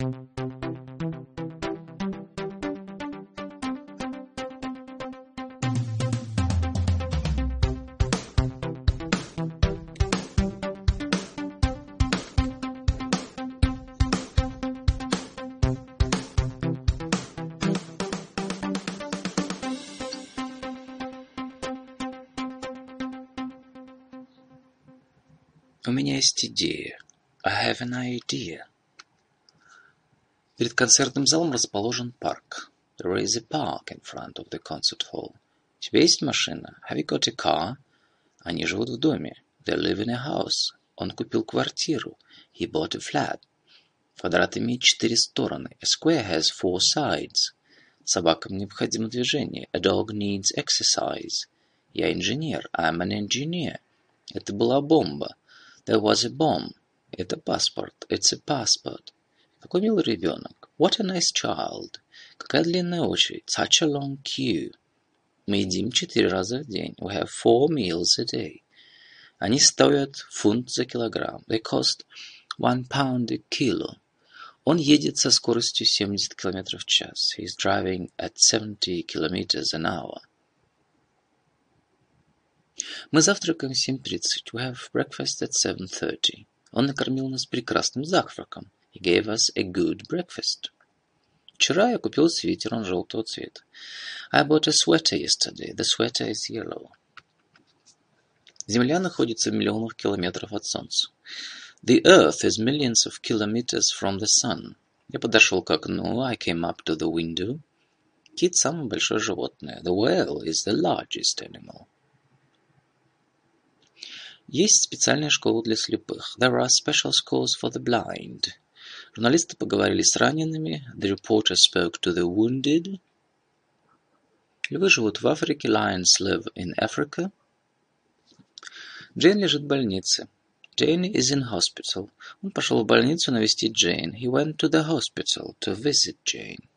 У меня есть идея. I have an idea. Перед концертным залом расположен парк. There is a park in front of the concert hall. У тебя есть машина? Have you got a car? Они живут в доме. They live in a house. Он купил квартиру. He bought a flat. Квадрат имеет четыре стороны. A square has four sides. Собакам необходимо движение. A dog needs exercise. Я инженер. I'm an engineer. Это была бомба. There was a bomb. Это паспорт. It's a passport. Какой милый ребенок. What a nice child. Какая длинная очередь. Such a long queue. Мы едим четыре раза в день. We have four meals a day. Они стоят фунт за килограмм. They cost one pound a kilo. Он едет со скоростью 70 км в час. He's driving at 70 kilometers an hour. Мы завтракаем в 7.30. We have breakfast at 7.30. Он накормил нас прекрасным завтраком. He gave us a good breakfast. Вчера я купил свитер, он желтого цвета. I bought a sweater yesterday. The sweater is yellow. Земля находится в миллионах километров от Солнца. The earth is millions of kilometers from the sun. Я подошел к окну. I came up to the window. Кит – самое большое животное. The whale is the largest animal. Есть специальная школа для слепых. There are special schools for the blind. Журналисты поговорили с ранеными. The reporter spoke to the wounded. Львы живут в Африке. Lions live in Africa. Джейн лежит в больнице. Jane is in hospital. Он пошел в больницу навестить Джейн. He went to the hospital to visit Jane.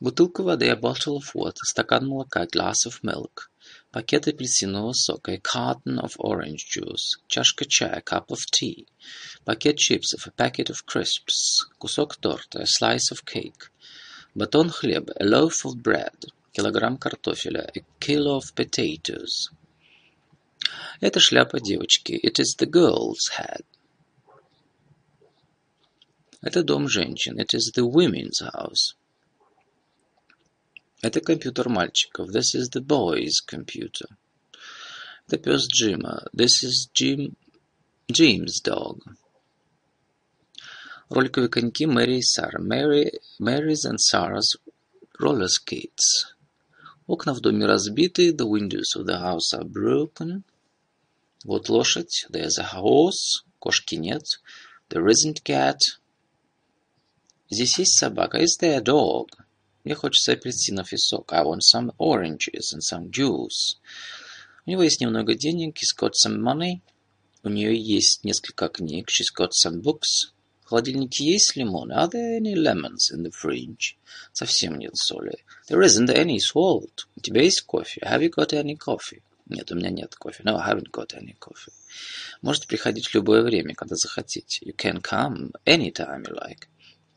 Бутылка воды, a bottle of water, стакан молока, glass of milk, пакет апельсинового сока, a carton of orange juice, чашка чая, cup of tea, пакет чипсов, a packet of crisps, кусок торта, a slice of cake, батон хлеба, a loaf of bread, килограмм картофеля, a kilo of potatoes. Это шляпа девочки, it is the girl's hat. Это дом женщин, it is the women's house. Это компьютер мальчиков. This is the boy's computer. Это пес Джима. This is Jim, Jim's dog. Роликовые коньки Мэри и Сара. Mary, Mary's and Sarah's roller skates. Окна в доме разбиты. The windows of the house are broken. Вот лошадь. There's a horse. Кошки нет. There isn't cat. Здесь есть собака. Is there a dog? Мне хочется апельсинов и сока. I want some oranges and some juice. У него есть немного денег. He's got some money. У нее есть несколько книг. She's got some books. В холодильнике есть лимоны. Are there any lemons in the fridge? Совсем нет соли. There isn't any salt. У тебя есть кофе? Have you got any coffee? Нет, у меня нет кофе. No, I haven't got any coffee. Можете приходить в любое время, когда захотите. You can come anytime you like.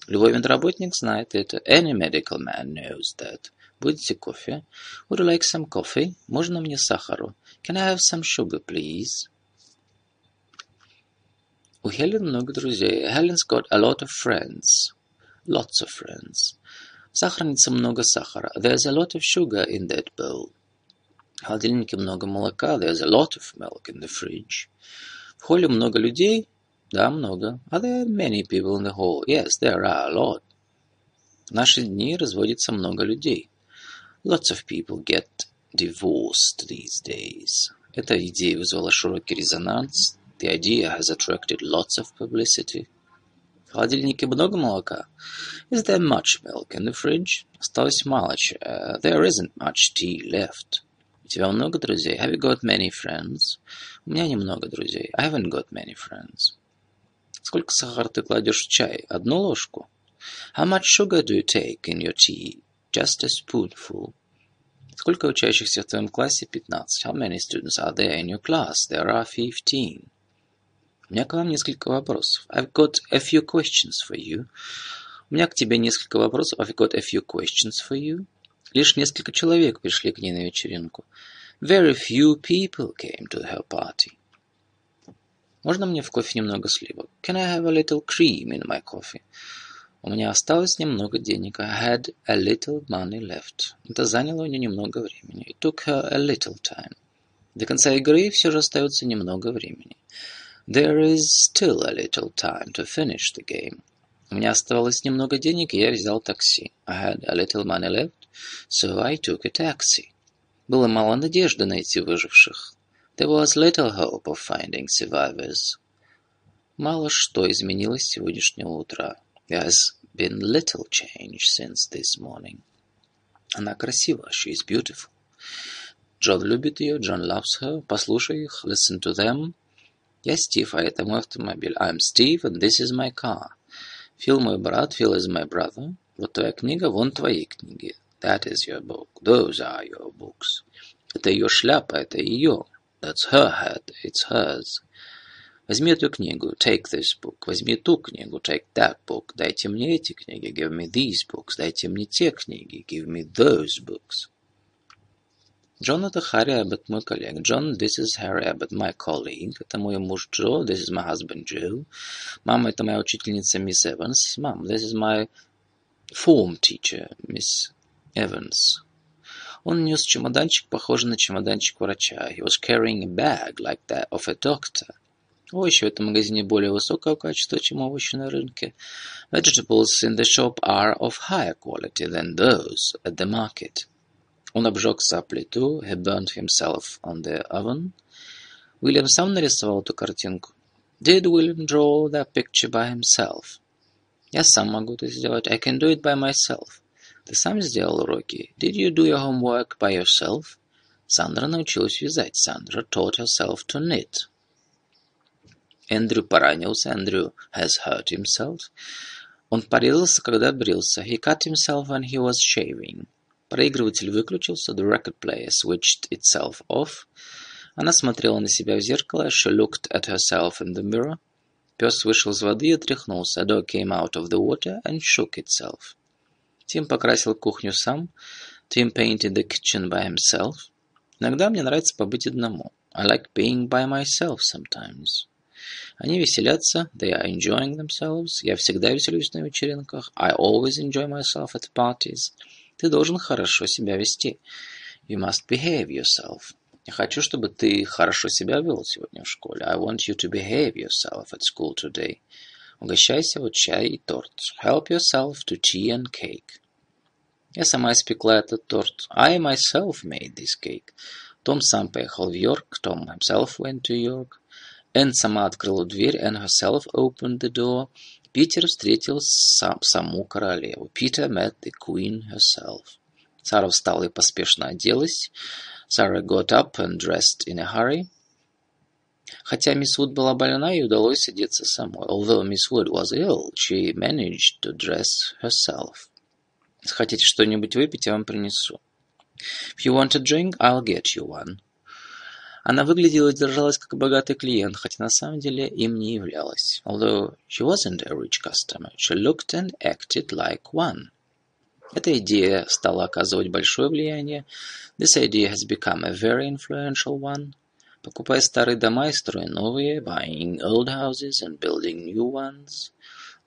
Любой медработник знает это. Any medical man knows that. Будете кофе? Would you like some coffee? Можно мне сахару? Can I have some sugar, please? У Хелен много друзей. Helen's got a lot of friends. Lots of friends. В сахарнице много сахара. There's a lot of sugar in that bowl. В холодильнике много молока. There's a lot of milk in the fridge. В холле много людей. Да, много. Are there many people in the hall? Yes, there are a lot. В наши дни разводится много людей. Lots of people get divorced these days. Эта идея вызвала широкий резонанс. The idea has attracted lots of publicity. В холодильнике много молока. Is there much milk in the fridge? Осталось мало чая. There isn't much tea left. У тебя много друзей? Have you got many friends? У меня немного друзей. I haven't got many friends. Сколько сахара ты кладешь в чай? Одну ложку? How much sugar do you take in your tea? Just a spoonful. Сколько учащихся в твоем классе? 15. How many students are there in your class? There are 15. У меня к вам несколько вопросов. I've got a few questions for you. У меня к тебе несколько вопросов. I've got a few questions for you. Лишь несколько человек пришли к ней на вечеринку. Very few people came to her party. Можно мне в кофе немного сливок? Can I have a little cream in my coffee? У меня осталось немного денег. I had a little money left. Это заняло у нее немного времени. It took her a little time. До конца игры все же остается немного времени. There is still a little time to finish the game. У меня оставалось немного денег, и я взял такси. I had a little money left, so I took a taxi. Было мало надежды найти выживших. There was little hope of finding survivors. Мало что изменилось с сегодняшнего утра. There has been little change since this morning. Она красива. She is beautiful. Джон любит ее. John loves her. Послушай их. Listen to them. Я Стив, а это мой автомобиль. I'm Steve, and this is my car. Фил мой брат. Phil is my brother. Вот твоя книга, вон твои книги. That is your book. Those are your books. Это ее шляпа, это ее. That's her hat. It's hers. Возьми эту книгу. Take this book. Возьми ту книгу. Take that book. Дайте мне эти книги. Give me these books. Дайте мне те книги. Give me those books. Джон – это Харри Эббот, мой коллега. Джон, this is Harry Abbott, my colleague. Это мой муж Джо, this is my husband Joe. Мама – это моя учительница мисс Эванс. Мам, this is my form teacher, Miss Evans. Он нес чемоданчик, похожий на чемоданчик врача. He was carrying a bag like that of a doctor. Овощи в этом магазине более высокого качества, чем овощи на рынке. Vegetables in the shop are of higher quality than those at the market. Он обжегся о плиту. He burned himself on the oven. Уильям сам нарисовал эту картинку. Did William draw that picture by himself? Я сам могу это сделать. I can do it by myself. Ты сам сделал уроки? Did you do your homework by yourself? Сандра научилась вязать. Sandra taught herself to knit. Эндрю поранился. Andrew has hurt himself. Он порезался, когда брился. He cut himself when he was shaving. Проигрыватель выключился. The record player switched itself off. Она смотрела на себя в зеркало. She looked at herself in the mirror. Пес вышел из воды и отряхнулся. A dog came out of the water and shook itself. Тим покрасил кухню сам. Tim painted the kitchen by himself. Иногда мне нравится побыть одному. I like being by myself sometimes. Они веселятся. They are enjoying themselves. Я всегда веселюсь на вечеринках. I always enjoy myself at parties. Ты должен хорошо себя вести. You must behave yourself. Я хочу, чтобы ты хорошо себя вел сегодня в школе. I want you to behave yourself at school today. Угощайся вот чай и торт. Help yourself to tea and cake. Я сама испекла этот торт. I myself made this cake. Том сам поехал в Йорк. Tom himself went to York. Энн сама открыла дверь. Anne herself opened the door. Питер встретил сам, саму королеву. Peter met the queen herself. Сара встала и поспешно оделась. Sarah got up and dressed in a hurry. Хотя мисс Вуд была больна, ей удалось одеться самой. Although Miss Wood was ill, she managed to dress herself. Хотите что-нибудь выпить, я вам принесу. If you want a drink, I'll get you one. Она выглядела и держалась как богатый клиент, хотя на самом деле им не являлась. Although she wasn't a rich customer, she looked and acted like one. Эта идея стала оказывать большое влияние. This idea has become a very influential one. Покупая старые дома и строя новые, buying old houses and building new ones.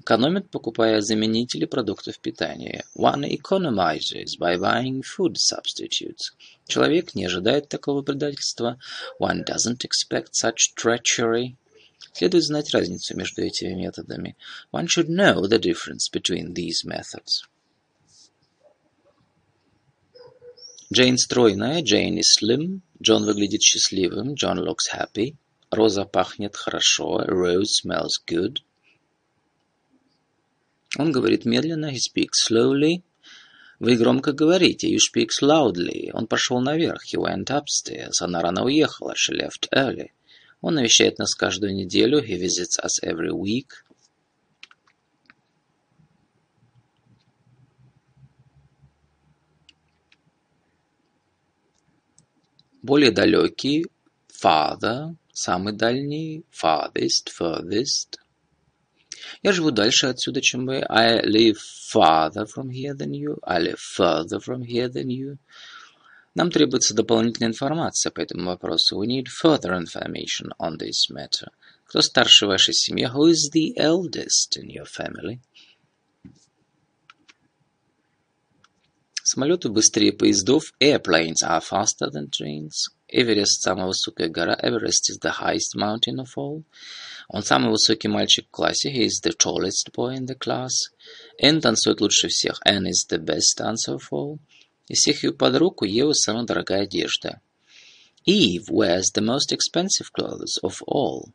Экономит, покупая заменители продуктов питания. One economizes by buying food substitutes. Человек не ожидает такого предательства. One doesn't expect such treachery. Следует знать разницу между этими методами. One should know the difference between these methods. Джейн стройная, Джейн is slim. Джон выглядит счастливым, John looks happy. Роза пахнет хорошо, Rose smells good. Он говорит медленно, he speaks slowly. Вы громко говорите, you speak loudly. Он пошел наверх, he went upstairs. Она рано уехала, she left early. Он навещает нас каждую неделю, he visits us every week. Более далекий, farther. Самый дальний. Farthest, furthest. Я живу дальше отсюда, чем вы. I live farther from here than you. I live further from here than you. Нам требуется дополнительная информация по этому вопросу. We need further information on this matter. Кто старше в вашей семье? Who is the eldest in your family? Самолеты быстрее поездов. Airplanes are faster than trains. Эверест – самая высокая гора. Everest is the highest mountain of all. Он самый высокий мальчик в классе. He is the tallest boy in the class. Энн танцует лучше всех. Anne is the best dancer of all. Из всех ее подруг у Евы самая дорогая одежда. Eve wears the most expensive clothes of all.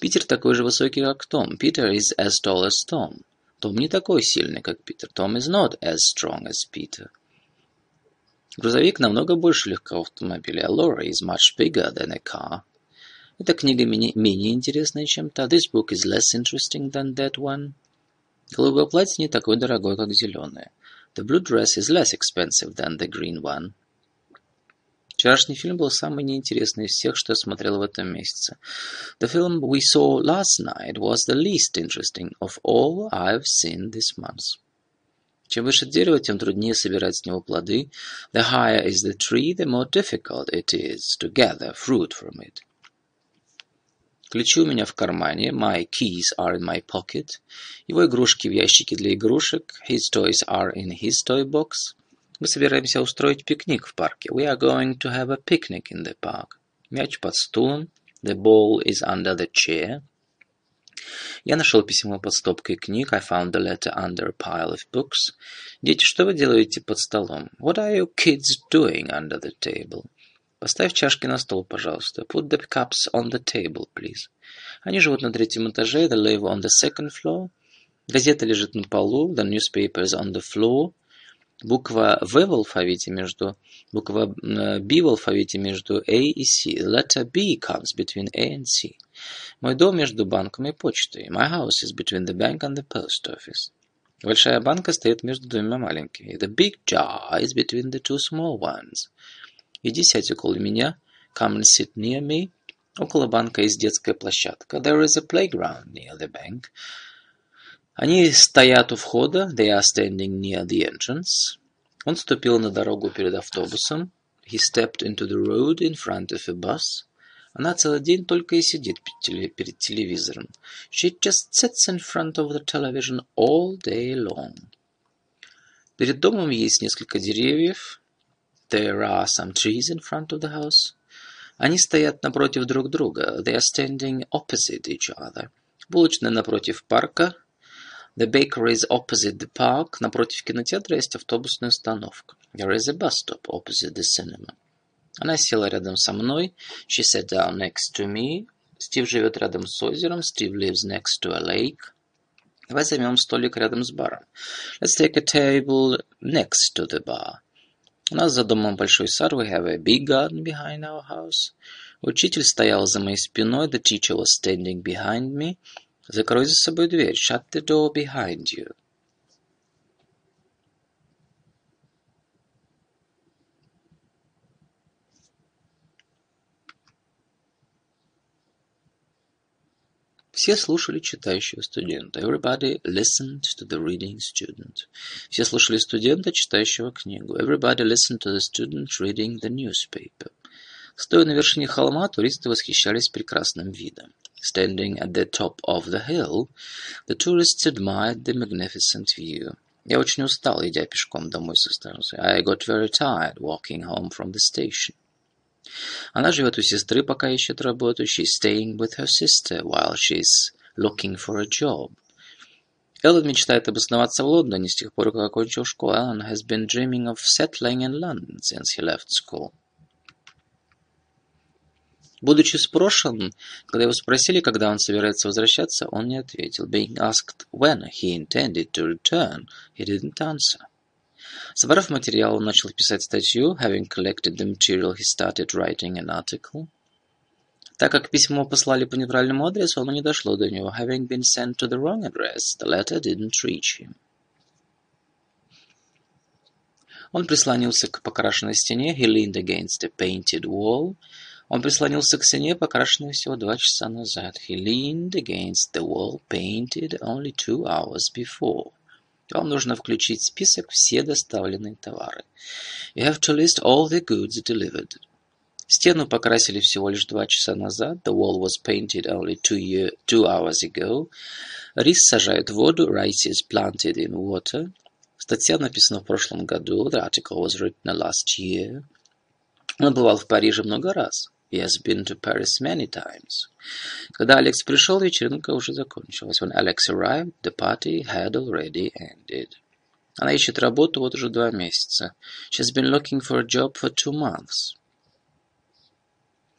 Питер такой же высокий, как Том. Peter is as tall as Tom. Том не такой сильный, как Питер. Tom is not as strong as Peter. Грузовик намного больше легкого автомобиля. A is much bigger than a car. Эта книга менее интересная, чем та. This book is less interesting than that one. Голубое платье не такое дорогое, как зеленое. The blue dress is less expensive than the green one. Вчерашний фильм был самый неинтересный из всех, что я смотрел в этом месяце. The film we saw last night was the least interesting of all I've seen this month. Чем выше дерево, тем труднее собирать с него плоды. The higher is the tree, the more difficult it is to gather fruit from it. Ключи у меня в кармане. My keys are in my pocket. Его игрушки в ящике для игрушек. His toys are in his toy box. Мы собираемся устроить пикник в парке. We are going to have a picnic in the park. Мяч под стулом. The ball is under the chair. Я нашел письмо под стопкой книг. I found the letter under a pile of books. Дети, что вы делаете под столом? What are you kids doing under the table? Поставь чашки на стол, пожалуйста. Put the cups on the table, please. Они живут на третьем этаже. They live on the second floor. Газета лежит на полу. The newspaper is on the floor. Буква В в алфавите между буква B в алфавите между A и C. The letter B comes between A and C. Мой дом между банком и почтой. My house is between the bank and the post office. Большая банка стоит между двумя маленькими. The big jar is between the two small ones. Иди сядь около меня. Come and sit near me. Около банка есть детская площадка. There is a playground near the bank. Они стоят у входа. They are standing near the entrance. Он ступил на дорогу перед автобусом. He stepped into the road in front of a bus. Она целый день только и сидит перед телевизором. She just sits in front of the television all day long. Перед домом есть несколько деревьев. There are some trees in front of the house. Они стоят напротив друг друга. They are standing opposite each other. Булочная напротив парка. The bakery is opposite the park. Напротив кинотеатра есть автобусная остановка. There is a bus stop opposite the cinema. Она села рядом со мной. She sat down next to me. Стив живет рядом с озером. Steve lives next to a lake. Давай займем столик рядом с баром. Let's take a table next to the bar. У нас за домом большой сад. We have a big garden behind our house. Учитель стоял за моей спиной. The teacher was standing behind me. Закрой за собой дверь. Shut the door behind you. Все слушали читающего студента. Everybody listened to the reading student. Все слушали студента, читающего книгу. Everybody listened to the student reading the newspaper. Стоя на вершине холма, туристы восхищались прекрасным видом. Standing at the top of the hill, the tourists admired the magnificent view. Я очень устал, идя пешком домой со станции. I got very tired walking home from the station. Она живет у сестры, пока ищет работу. She's staying with her sister while she's looking for a job. Эллен мечтает обосноваться в Лондоне с тех пор, как окончил школу. Alan has been dreaming of settling in London since he left school. Будучи спрошен, когда его спросили, когда он собирается возвращаться, он не ответил. Being asked when he intended to return, he didn't answer. Собрав материал, он начал писать статью. Having collected the material, he started writing an article. Так как письмо послали по неправильному адресу, оно не дошло до него. Having been sent to the wrong address, the letter didn't reach him. Он прислонился к покрашенной стене. He leaned against a painted wall. Он прислонился к стене, покрашенной всего два часа назад. He leaned against the wall, painted only two hours before. Вам нужно включить список все доставленные товары. You have to list all the goods delivered. Стену покрасили всего лишь два часа назад. The wall was painted only two, year, two hours ago. Рис сажают в воду. Rice is planted in water. Статья написана в прошлом году. The article was written last year. Он бывал в Париже много раз. He has been to Paris many times. Когда Алекс пришел, вечеринка уже закончилась. When Alex arrived, the party had already ended. Она ищет работу вот уже два месяца. She has been looking for a job for two months.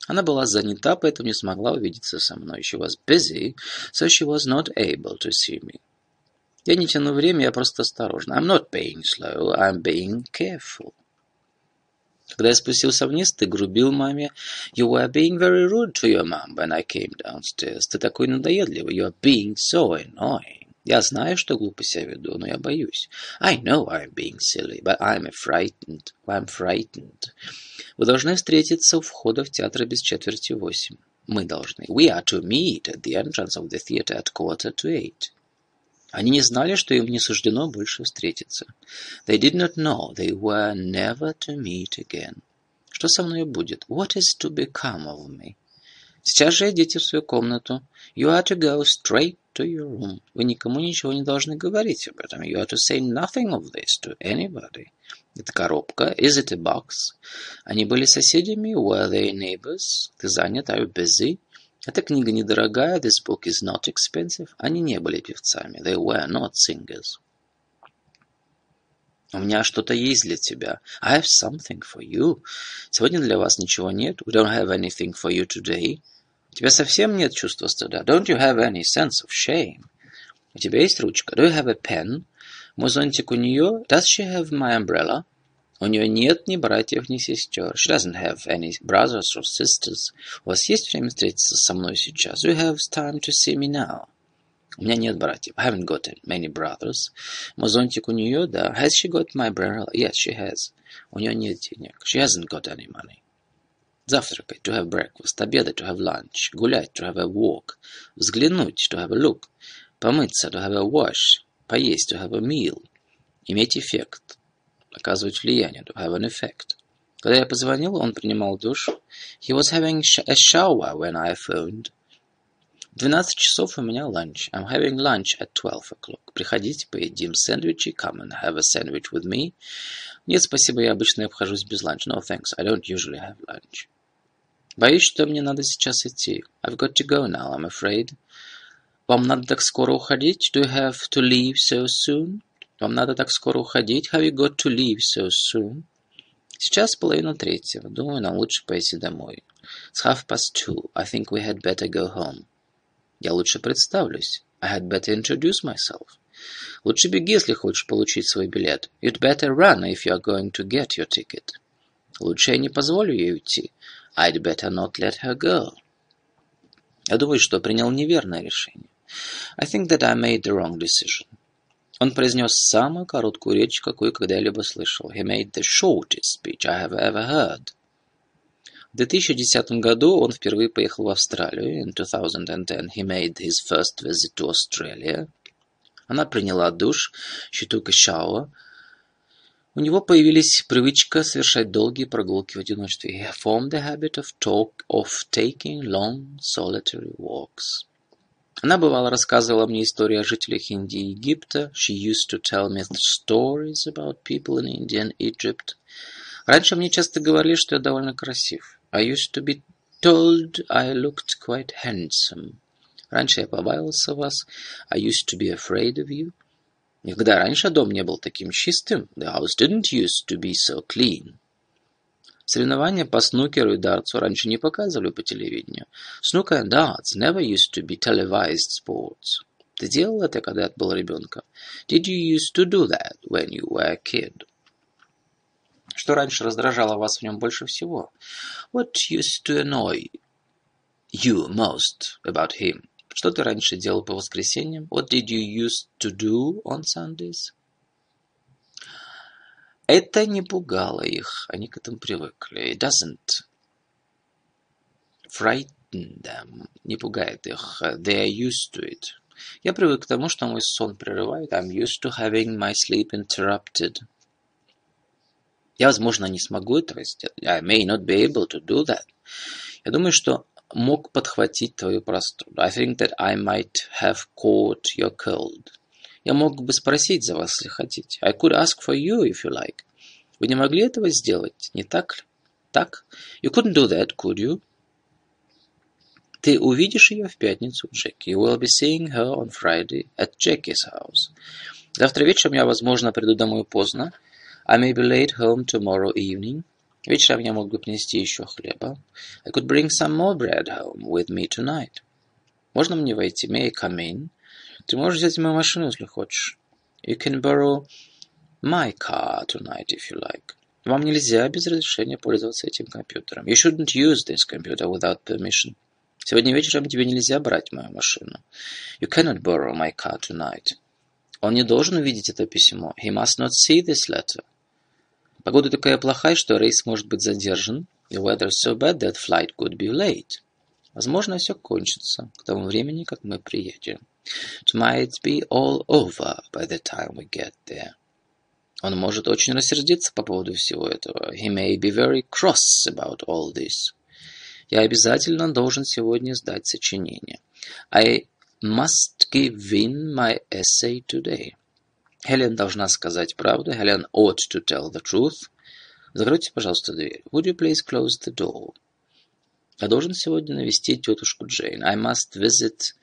Она была занята, поэтому не смогла увидеться со мной. She was busy, so she was not able to see me. Я не тяну время, я просто осторожна. I'm not being slow, I'm being careful. Когда я спустился вниз, ты грубил маме. You were being very rude to your mom when I came downstairs. Ты такой надоедливый. You are being so annoying. Я знаю, что глупо себя веду, но я боюсь. I know I'm being silly, but I'm frightened. I'm frightened. Вы должны встретиться у входа в театр без четверти восемь. Мы должны. We are to meet at the entrance of the theater at quarter to eight. Они не знали, что им не суждено больше встретиться. They did not know they were never to meet again. Что со мной будет? What is to become of me? Сейчас же идите в свою комнату. You are to go straight to your room. Вы никому ничего не должны говорить об этом. You are to say nothing of this to anybody. Это коробка. Is it a box? Они были соседями. Were they neighbors? Ты занят. Are you busy? Эта книга недорогая, this book is not expensive. Они не были певцами, they were not singers. У меня что-то есть для тебя. I have something for you. Сегодня для вас ничего нет. We don't have anything for you today. У тебя совсем нет чувства стыда. Don't you have any sense of shame? У тебя есть ручка. Do you have a pen? Мой зонтик у нее. Does she have my umbrella? У нее нет ни братьев, ни сестер. She doesn't have any brothers or sisters. У вас есть время встретиться со мной сейчас? You have time to see me now. У меня нет братьев. I haven't got many brothers. Мой зонтик у нее, да. Has she got my umbrella? Yes, she has. У нее нет денег. She hasn't got any money. Завтракать, to have breakfast. Обедать, to have lunch. Гулять, to have a walk. Взглянуть, to have a look. Помыться, to have a wash. Поесть, to have a meal. Иметь эффект оказывать влияние, to have an effect. Когда я позвонил, он принимал душ. He was having a shower when I phoned. В 12 часов у меня ланч. I'm having lunch at 12 o'clock. Приходите, поедим сэндвичи. Come and have a sandwich with me. Нет, спасибо, я обычно обхожусь без ланча. No, thanks, I don't usually have lunch. Боюсь, что мне надо сейчас идти. I've got to go now, I'm afraid. Вам надо так скоро уходить? Do you have to leave so soon? Вам надо так скоро уходить? Have you got to leave so soon? Сейчас половина третьего. Думаю, нам лучше пойти домой. It's half past two. I think we had better go home. Я лучше представлюсь. I had better introduce myself. Лучше беги, если хочешь получить свой билет. You'd better run if you are going to get your ticket. Лучше я не позволю ей уйти. I'd better not let her go. Я думаю, что принял неверное решение. I think that I made the wrong decision. Он произнес самую короткую речь, какую когда-либо слышал. He made the shortest speech I have ever heard. В 2010 году он впервые поехал в Австралию. In 2010 he made his first visit to Australia. Она приняла душ. She took a shower. У него появились привычка совершать долгие прогулки в одиночестве. He formed the habit of talk of taking long solitary walks. Она бывало рассказывала мне истории о жителях Индии и Египта. She used to tell me stories about people in India and Egypt. Раньше мне часто говорили, что я довольно красив. I used to be told I looked quite handsome. Раньше я побаивался вас. I used to be afraid of you. Никогда раньше дом не был таким чистым. The house didn't used to be so clean. Соревнования по снукеру и дартсу раньше не показывали по телевидению. Snooker and darts never used to be televised sports. Ты делал это, когда ты был ребенком? Did you used to do that when you were a kid? Что раньше раздражало вас в нем больше всего? What used to annoy you most about him? Что ты раньше делал по воскресеньям? What did you used to do on Sundays? Это не пугало их, они к этому привыкли. It doesn't frighten them. Не пугает их. They are used to it. Я привык к тому, что мой сон прерывает. I'm used to having my sleep interrupted. Я, возможно, не смогу этого сделать. I may not be able to do that. Я думаю, что мог подхватить твою простуду. I think that I might have caught your cold. Я мог бы спросить за вас, если хотите. I could ask for you, if you like. Вы не могли этого сделать, не так ли? Так? You couldn't do that, could you? Ты увидишь ее в пятницу, Джеки. You will be seeing her on Friday at Jackie's house. Завтра вечером я, возможно, приду домой поздно. I may be late home tomorrow evening. Вечером я мог бы принести еще хлеба. I could bring some more bread home with me tonight. Можно мне войти? May I come in? Ты можешь взять мою машину, если хочешь. You can borrow my car tonight, if you like. Вам нельзя без разрешения пользоваться этим компьютером. You shouldn't use this computer without permission. Сегодня вечером тебе нельзя брать мою машину. You cannot borrow my car tonight. Он не должен увидеть это письмо. He must not see this letter. Погода такая плохая, что рейс может быть задержан. The weather so bad that flight could be late. Возможно, все кончится к тому времени, как мы приедем. It might be all over by the time we get there. Он может очень рассердиться по поводу всего этого. He may be very cross about all this. Я обязательно должен сегодня сдать сочинение. I must give in my essay today. Хелен должна сказать правду. Хелен ought to tell the truth. Закройте, пожалуйста, дверь. Would you please close the door? Я должен сегодня навестить тетушку Джейн. I must visit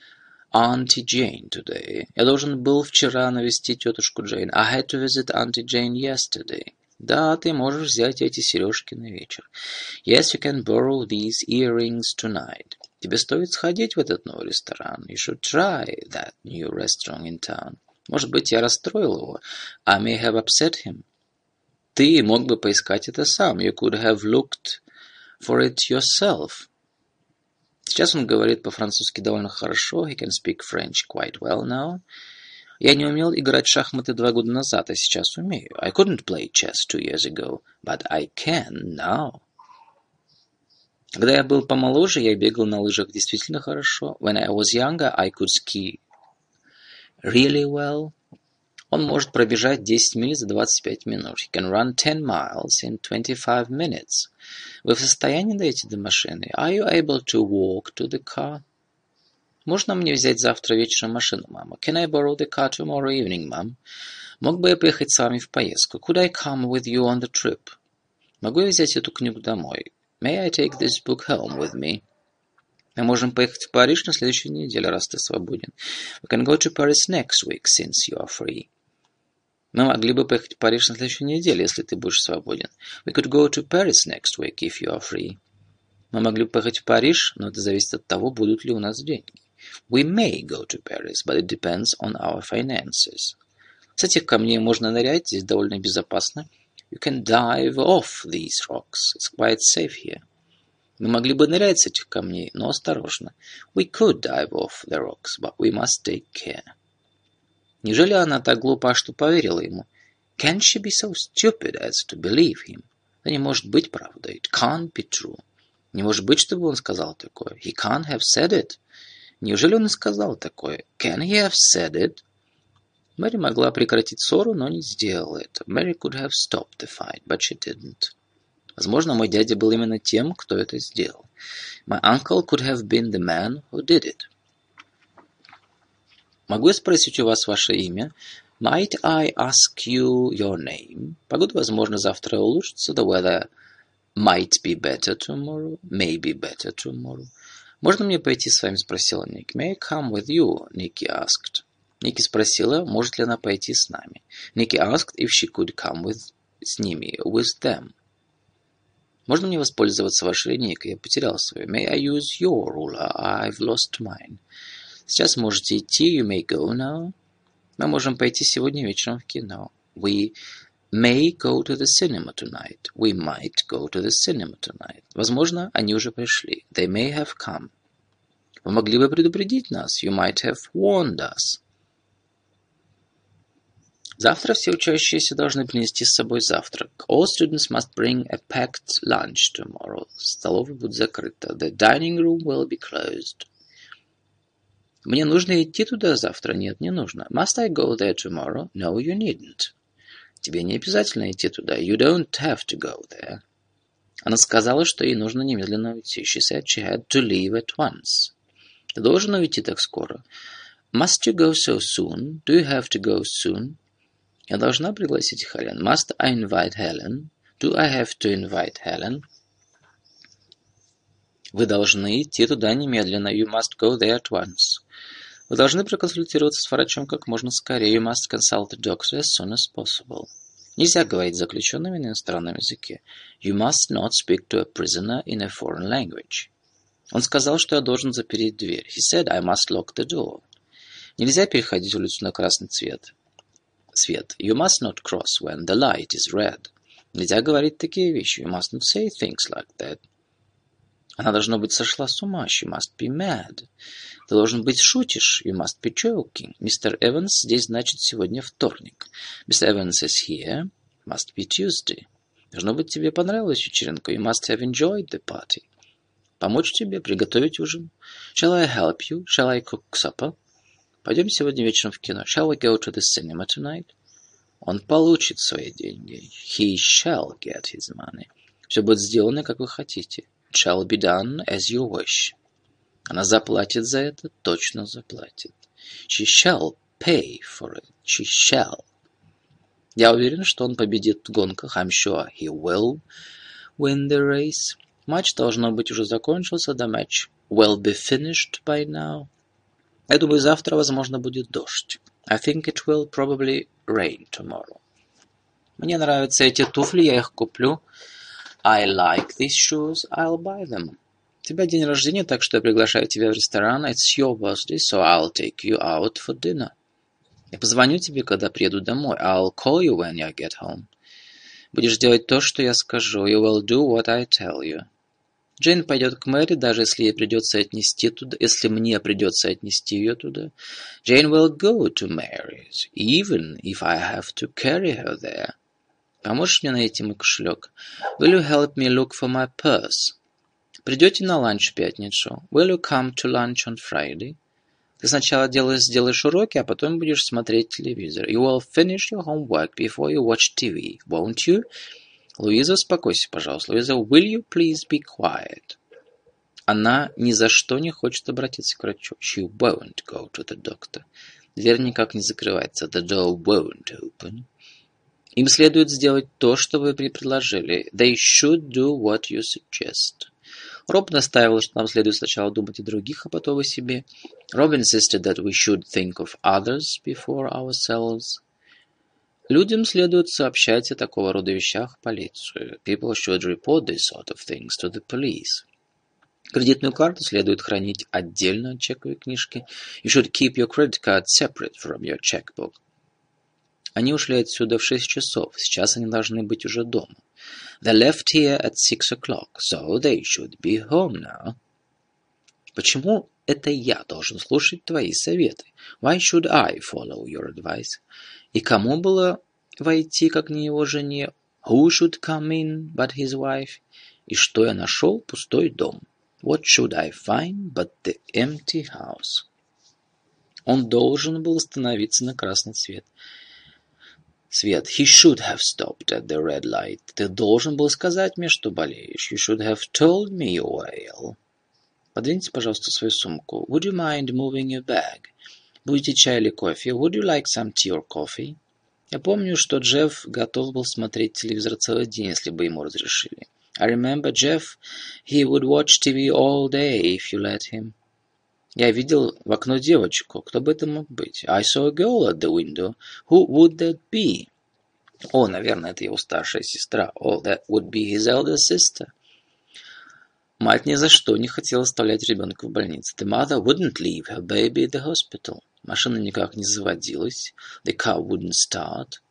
Auntie Jane today. Я должен был вчера навестить тетушку Джейн. I had to visit Auntie Jane yesterday. Да, ты можешь взять эти сережки на вечер. Yes, you can borrow these earrings tonight. Тебе стоит сходить в этот новый ресторан. You should try that new restaurant in town. Может быть, я расстроил его. I may have upset him. Ты мог бы поискать это сам. You could have looked for it yourself. Сейчас он говорит по-французски довольно хорошо. He can speak French quite well now. Я не умел играть в шахматы два года назад, а сейчас умею. I couldn't play chess two years ago, but I can now. Когда я был помоложе, я бегал на лыжах действительно хорошо. When I was younger, I could ski really well. Он может пробежать 10 миль за 25 минут. He can run 10 miles in 25 minutes. Вы в состоянии дойти до машины? Are you able to walk to the car? Можно мне взять завтра вечером машину, мама? Can I borrow the car tomorrow evening, mom? Мог бы я поехать с вами в поездку? Could I come with you on the trip? Могу я взять эту книгу домой? May I take this book home with me? Мы можем поехать в Париж на следующей неделе, раз ты свободен. We can go to Paris next week, since you are free. Мы могли бы поехать в Париж на следующей неделе, если ты будешь свободен. We could go to Paris next week, if you are free. Мы могли бы поехать в Париж, но это зависит от того, будут ли у нас деньги. We may go to Paris, but it depends on our finances. С этих камней можно нырять, здесь довольно безопасно. You can dive off these rocks. It's quite safe here. Мы могли бы нырять с этих камней, но осторожно. We could dive off the rocks, but we must take care. Неужели она так глупа, что поверила ему? Can she be so stupid as to believe him? Это не может быть правдой. It can't be true. Не может быть, чтобы он сказал такое. He can't have said it. Неужели он и сказал такое? Can he have said it? Мэри могла прекратить ссору, но не сделала это. Мэри could have stopped the fight, but she didn't. Возможно, мой дядя был именно тем, кто это сделал. My uncle could have been the man who did it. Могу я спросить у вас ваше имя? Might I ask you your name? Погода, возможно, завтра улучшится. The weather might be better tomorrow. May be better tomorrow. «Можно мне пойти с вами?» – спросила Ники. «May I come with you?» – Ники asked. Ники спросила, может ли она пойти с нами. Ники asked if she could come with с ними, with them. Можно мне воспользоваться вашей линейкой? Я потерял свою. May I use your ruler? I've lost mine. Сейчас можете идти. You may go now. Мы можем пойти сегодня вечером в кино. We may go to the cinema tonight. We might go to the cinema tonight. Возможно, они уже пришли. They may have come. Вы могли бы предупредить нас. You might have warned us. Завтра все учащиеся должны принести с собой завтрак. All students must bring a packed lunch tomorrow. Столовая будет закрыта. The dining room will be closed. Мне нужно идти туда завтра? Нет, не нужно. Must I go there tomorrow? No, you needn't. Тебе не обязательно идти туда. You don't have to go there. Она сказала, что ей нужно немедленно уйти. She said she had to leave at once. Ты должен уйти так скоро. Must you go so soon? Do you have to go soon? Я должна пригласить Хелен. Must I invite Helen? Do I have to invite Helen? Вы должны идти туда немедленно. You must go there at once. Вы должны проконсультироваться с врачом как можно скорее. You must consult the doctor as soon as possible. Нельзя говорить с заключенными на иностранном языке. You must not speak to a prisoner in a foreign language. Он сказал, что я должен запереть дверь. He said I must lock the door. Нельзя переходить улицу на красный цвет свет. You must not cross when the light is red. Нельзя говорить такие вещи. You must not say things like that. Она, должно быть, сошла с ума. She must be mad. Ты должен быть шутишь. You must be joking. Мистер Эванс здесь, значит, сегодня вторник. Mr. Evans is here. Must be Tuesday. Должно быть, тебе понравилась вечеринка. You must have enjoyed the party. Помочь тебе приготовить ужин. Shall I help you? Shall I cook supper? Пойдем сегодня вечером в кино. Shall we go to the cinema tonight? Он получит свои деньги. He shall get his money. Все будет сделано, как вы хотите. It shall be done as you wish. Она заплатит за это, точно заплатит. She shall pay for it. She shall. Я уверен, что он победит в гонках. I'm sure he will win the race. Матч, должно быть, уже закончился. The match will be finished by now. Я думаю, завтра, возможно, будет дождь. I think it will probably rain tomorrow. Мне нравятся эти туфли, я их куплю. I like these shoes, I'll buy them. У тебя день рождения, так что я приглашаю тебя в ресторан. It's your birthday, so I'll take you out for dinner. Я позвоню тебе, когда приеду домой. I'll call you when you get home. Будешь делать то, что я скажу. You will do what I tell you. Джейн пойдет к Мэри, даже если ей придется отнести туда, если мне придется отнести ее туда. Jane will go to Mary's, even if I have to carry her there. Поможешь мне найти мой кошелек? Will you help me look for my purse? Придете на ланч в пятницу? Will you come to lunch on Friday? Ты сначала делаешь, сделаешь уроки, а потом будешь смотреть телевизор. You will finish your homework before you watch TV, won't you? Луиза, успокойся, пожалуйста. Луиза, will you please be quiet? Она ни за что не хочет обратиться к врачу. She won't go to the doctor. Дверь никак не закрывается. The door won't open. Им следует сделать то, что вы предложили. They should do what you suggest. Роб настаивал, что нам следует сначала думать о других, а потом о себе. Rob insisted that we should think of others before ourselves. Людям следует сообщать о такого рода вещах полицию. People should report this sort of things to the police. Кредитную карту следует хранить отдельно от чековой книжки. You should keep your credit card separate from your checkbook. Они ушли отсюда в шесть часов. Сейчас они должны быть уже дома. They left here at six o'clock, so they should be home now. Почему это я должен слушать твои советы? Why should I follow your advice? И кому было войти, как не его жене? Who should come in but his wife? И что я нашел? Пустой дом. What should I find but the empty house? Он должен был остановиться на красный цвет. Свет. He should have stopped at the red light. Ты должен был сказать мне, что болеешь. You should have told me you're ill. Подвиньте, пожалуйста, свою сумку. Would you mind moving your bag? Будете чай или кофе? Would you like some tea or coffee? Я помню, что Джефф готов был смотреть телевизор целый день, если бы ему разрешили. I remember Jeff, he would watch TV all day if you let him. Я видел в окно девочку. Кто бы это мог быть? I saw a girl at the window. Who would that be? О, наверное, это его старшая сестра. Oh, that would be his elder sister. Мать ни за что не хотела оставлять ребенка в больнице. The mother wouldn't leave her baby at the hospital. Машина никак не заводилась. The car wouldn't start.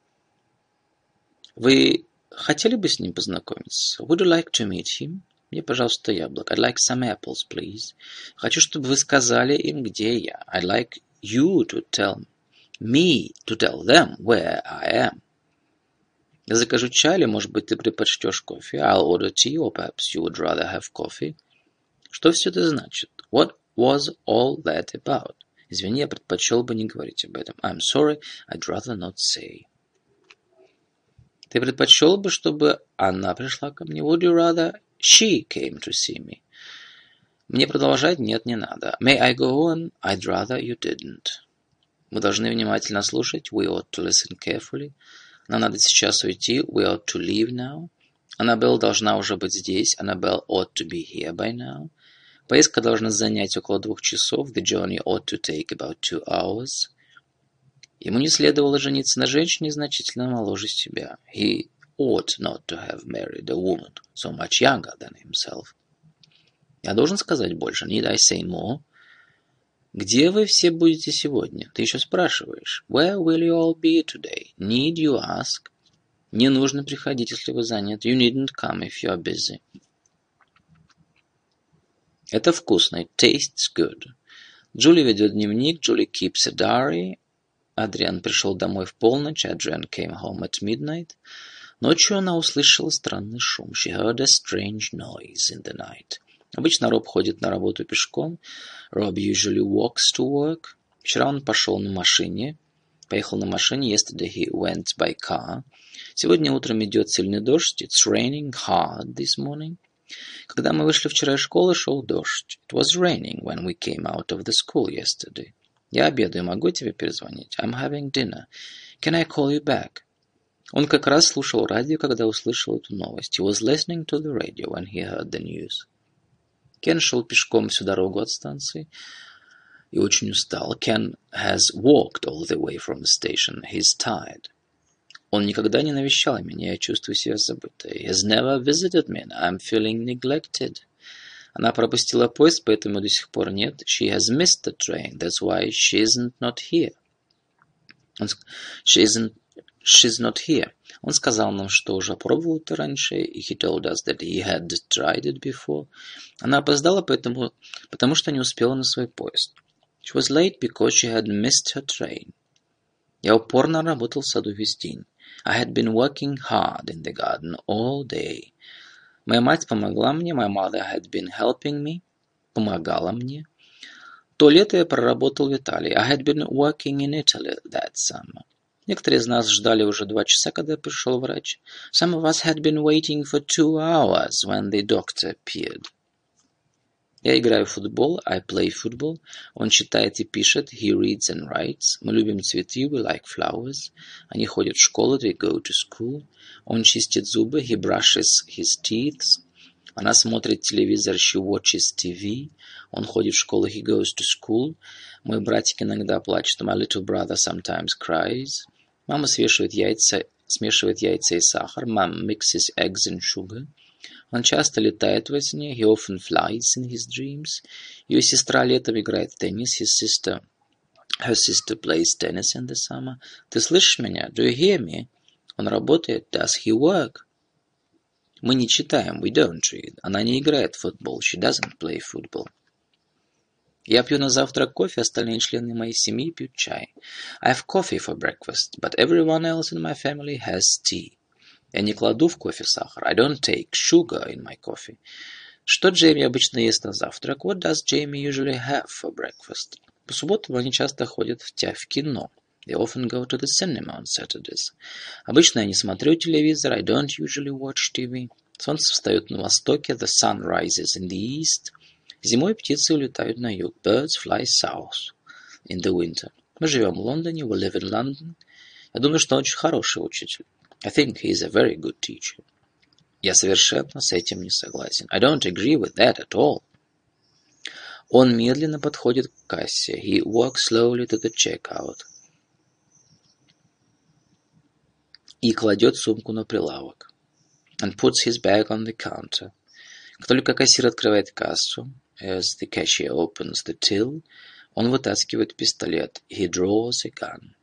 Вы хотели бы с ним познакомиться? Would you like to meet him? Мне, пожалуйста, яблок. I'd like some apples, please. Хочу, чтобы вы сказали им, где я. I'd like you to tell Me to tell them where I am. Я закажу чай, или, может быть, ты предпочтешь кофе. I'll order tea, or perhaps you would rather have coffee. Что все это значит? What was all that about? Извини, я предпочел бы не говорить об этом. I'm sorry, I'd rather not say. Ты предпочел бы, чтобы она пришла ко мне? Would you rather she came to see me? Мне продолжать? Нет, не надо. May I go on? I'd rather you didn't. Мы должны внимательно слушать. We ought to listen carefully. Нам надо сейчас уйти. We ought to leave now. Аннабелл должна уже быть здесь. Annabelle ought to be here by now. Поездка должна занять около двух часов. The journey ought to take about two hours. Ему не следовало жениться на женщине значительно моложе себя. He ought not to have married a woman so much younger than himself. Я должен сказать больше. Need I say more? Где вы все будете сегодня? Ты еще спрашиваешь. Where will you all be today? Need you ask? Не нужно приходить, если вы заняты. You needn't come if you are busy. Это вкусно. It tastes good. Джули ведет дневник. Джули keeps a diary. Адриан пришел домой в полночь. Adrian came home at midnight. Ночью она услышала странный шум. She heard a strange noise in the night. Обычно Роб ходит на работу пешком. Rob usually walks to work. Вчера он пошел на машине. Поехал на машине. Yesterday he went by car. Сегодня утром идет сильный дождь. It's raining hard this morning. Когда мы вышли вчера из школы, шел дождь. It was raining when we came out of the school yesterday. Я обедаю, могу тебе перезвонить? I'm having dinner. Can I call you back? Он как раз слушал радио, когда услышал эту новость. He was listening to the radio when he heard the news. Кен шел пешком всю дорогу от станции и очень устал. Ken has walked all the way from the station. He's tired. Он никогда не навещал меня, я чувствую себя забытой. He has never visited me, I'm feeling neglected. Она пропустила поезд, поэтому до сих пор нет. She has missed the train, that's why she isn't not here. She isn't, she's not here. Он сказал нам, что уже пробовал это раньше, и he told us that he had tried it before. Она опоздала, поэтому, потому что не успела на свой поезд. She was late because she had missed her train. Я упорно работал в саду весь день. I had been working hard in the garden all day. Моя мать помогла мне. My mother had been helping me. Помогала мне. То лето я проработал в Италии. I had been working in Italy that summer. Некоторые из нас ждали уже два часа, когда пришел врач. Some of us had been waiting for two hours when the doctor appeared. Я играю в футбол, I play football. Он читает и пишет, he reads and writes. Мы любим цветы, we like flowers. Они ходят в школу, they go to school. Он чистит зубы, he brushes his teeth. Она смотрит телевизор, she watches TV. Он ходит в школу, he goes to school. Мой братик иногда плачет, my little brother sometimes cries. Мама смешивает яйца, смешивает яйца и сахар. Mom mixes eggs and sugar. Он часто летает во сне. He often flies in his dreams. Ее сестра летом играет в теннис. His sister, her sister plays tennis in the summer. Ты слышишь меня? Do you hear me? Он работает. Does he work? Мы не читаем. We don't read. Она не играет в футбол. She doesn't play football. Я пью на завтрак кофе, остальные члены моей семьи пьют чай. I have coffee for breakfast, but everyone else in my family has tea. Я не кладу в кофе сахар. I don't take sugar in my coffee. Что Джейми обычно ест на завтрак? What does Jamie usually have for breakfast? По субботам они часто ходят в, тя в кино. They often go to the cinema on Saturdays. Обычно я не смотрю телевизор. I don't usually watch TV. Солнце встает на востоке. The sun rises in the east. Зимой птицы улетают на юг. Birds fly south in the winter. Мы живем в Лондоне. We live in London. Я думаю, что он очень хороший учитель. I think he is a very good teacher. Я совершенно с этим не согласен. I don't agree with that at all. Он медленно подходит к кассе. He walks slowly to the checkout. И кладет сумку на прилавок. And puts his bag on the counter. Как только кассир открывает кассу, as the cashier opens the till, он вытаскивает пистолет. He draws a gun.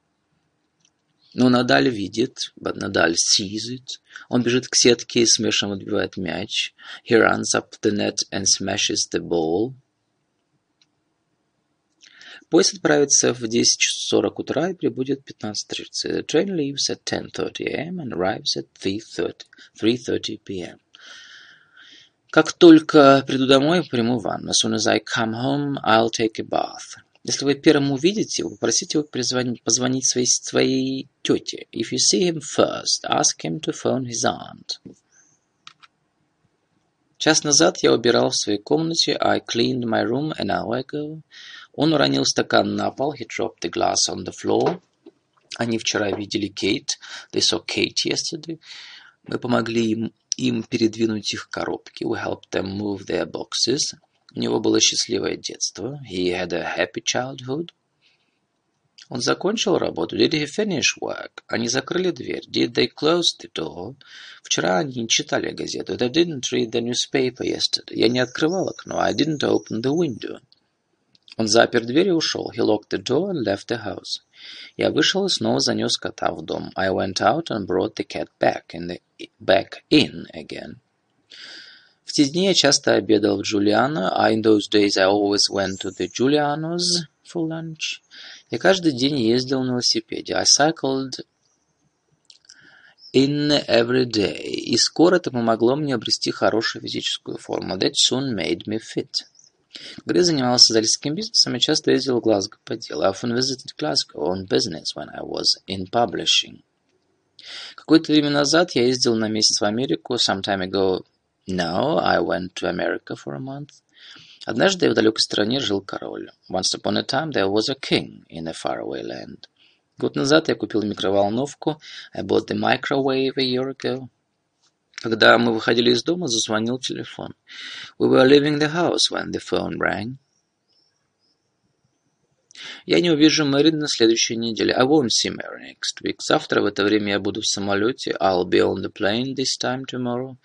Но Надаль видит, but Надаль sees it. Он бежит к сетке и смешно отбивает мяч. He runs up the net and smashes the ball. Поезд отправится в 10.40 утра и прибудет в 15.30. The train leaves at 10.30 a.m. and arrives at 3.30 p.m. Как только приду домой, приму ванну. As soon as I come home, I'll take a bath. Если вы первым увидите его, попросите его позвонить, позвонить своей, своей тете. If you see him first, ask him to phone his aunt. Час назад я убирал в своей комнате. I cleaned my room an hour ago. Он уронил стакан на пол. He dropped the glass on the floor. Они вчера видели Кейт. They saw Kate yesterday. Мы помогли им, им передвинуть их коробки. We helped them move their boxes. У него было счастливое детство. He had a happy childhood. Он закончил работу. Did he finish work? Они закрыли дверь. Did they close the door? Вчера они не читали газету. They didn't read the newspaper yesterday. Я не открывал окно. I didn't open the window. Он запер дверь и ушел. He locked the door and left the house. Я вышел и снова занес кота в дом. I went out and brought the cat back in, the, back in again. В те дни я часто обедал в Джулиано. I, in those days I always went to the Giulianos for lunch. Я каждый день ездил на велосипеде. I cycled in every day. И скоро это помогло мне обрести хорошую физическую форму. That soon made me fit. Я занимался издательским бизнесом, я часто ездил в Глазго по делу. I often visited Glasgow on business when I was in publishing. Какое-то время назад я ездил на месяц в Америку. Some time ago now I went to America for a month. Однажды в далекой стране жил король. Once upon a time there was a king in a faraway land. Год назад я купил микроволновку. I bought the microwave a year ago. Когда мы выходили из дома, зазвонил телефон. We were leaving the house when the phone rang. Я не увижу Мэри на следующей неделе. I won't see Mary next week. Завтра в это время я буду в самолете. I'll be on the plane this time tomorrow.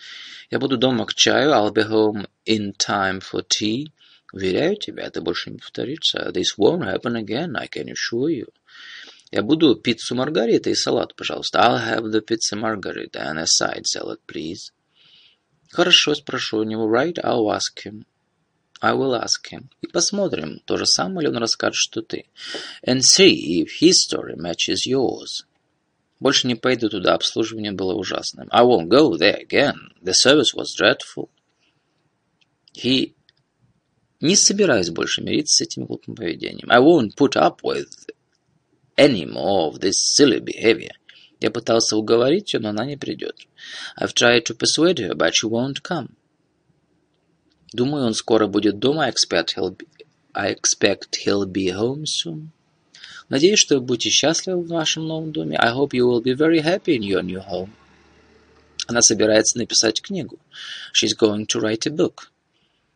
Я буду дома к чаю. I'll be home in time for tea. Уверяю тебя, это больше не повторится. This won't happen again, I can assure you. Я буду пиццу маргарита и салат, пожалуйста. I'll have the pizza margarita and a side salad, please. Хорошо, спрошу у него. Right, I'll ask him. I will ask him. И посмотрим, то же самое ли он расскажет, что ты. And see if his story matches yours. Больше не пойду туда, обслуживание было ужасным. I won't go there again. The service was dreadful. He... Не собираюсь больше мириться с этим глупым поведением. I won't put up with any more of this silly behavior. Я пытался уговорить ее, но она не придет. I've tried to persuade her, but she won't come. Думаю, он скоро будет дома. I expect he'll be, I expect he'll be home soon. Надеюсь, что вы будете счастливы в вашем новом доме. I hope you will be very happy in your new home. Она собирается написать книгу. She's going to write a book.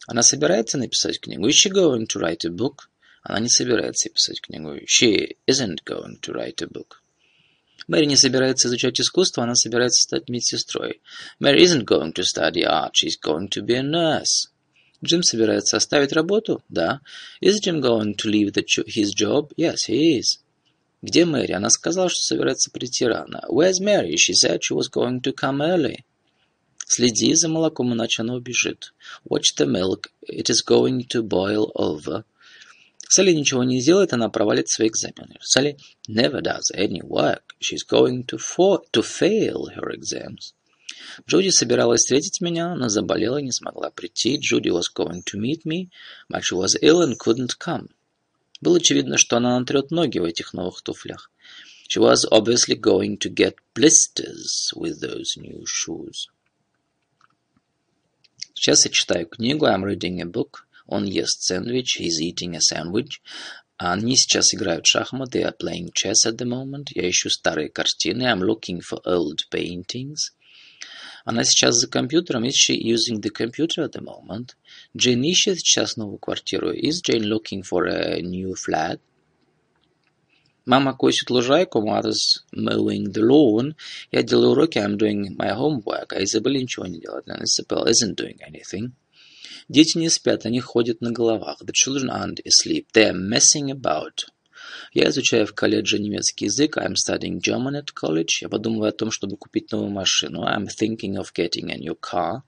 Она собирается написать книгу. Is she going to write a book? Она не собирается писать книгу. She isn't going to write a book. Мэри не собирается изучать искусство, она собирается стать медсестрой. Mary isn't going to study art, she's going to be a nurse. Джим собирается оставить работу? Да. Is Jim going to leave the, his job? Yes, he is. Где Мэри? Она сказала, что собирается прийти рано. Where's Mary? She said she was going to come early. Следи за молоком, иначе оно убежит. Watch the milk. It is going to boil over. Салли ничего не сделает, она провалит свои экзамены. Салли never does any work. She's going to, for, to fail her exams. Джуди собиралась встретить меня, но заболела и не смогла прийти. Джуди was going to meet me, but she was ill and couldn't come. Было очевидно, что она натрет ноги в этих новых туфлях. She was obviously going to get blisters with those new shoes. Сейчас я читаю книгу. I'm reading a book. Он ест сэндвич. He's eating a sandwich. Они сейчас играют в шахматы. They are playing chess at the moment. Я ищу старые картины. I'm looking for old paintings. Она сейчас за компьютером. Is she using the computer at the moment? Джейн ищет сейчас новую квартиру. Is Jane looking for a new flat? Мама косит лужайку. Mother's mowing the lawn. Я делаю уроки. I'm doing my homework. А Изабель ничего не делает. And Isabel isn't doing anything. Дети не спят, они ходят на головах. The children aren't asleep. They are messing about. Я изучаю в колледже немецкий язык. I'm studying German at college. Я подумываю о том, чтобы купить новую машину. I'm thinking of getting a new car.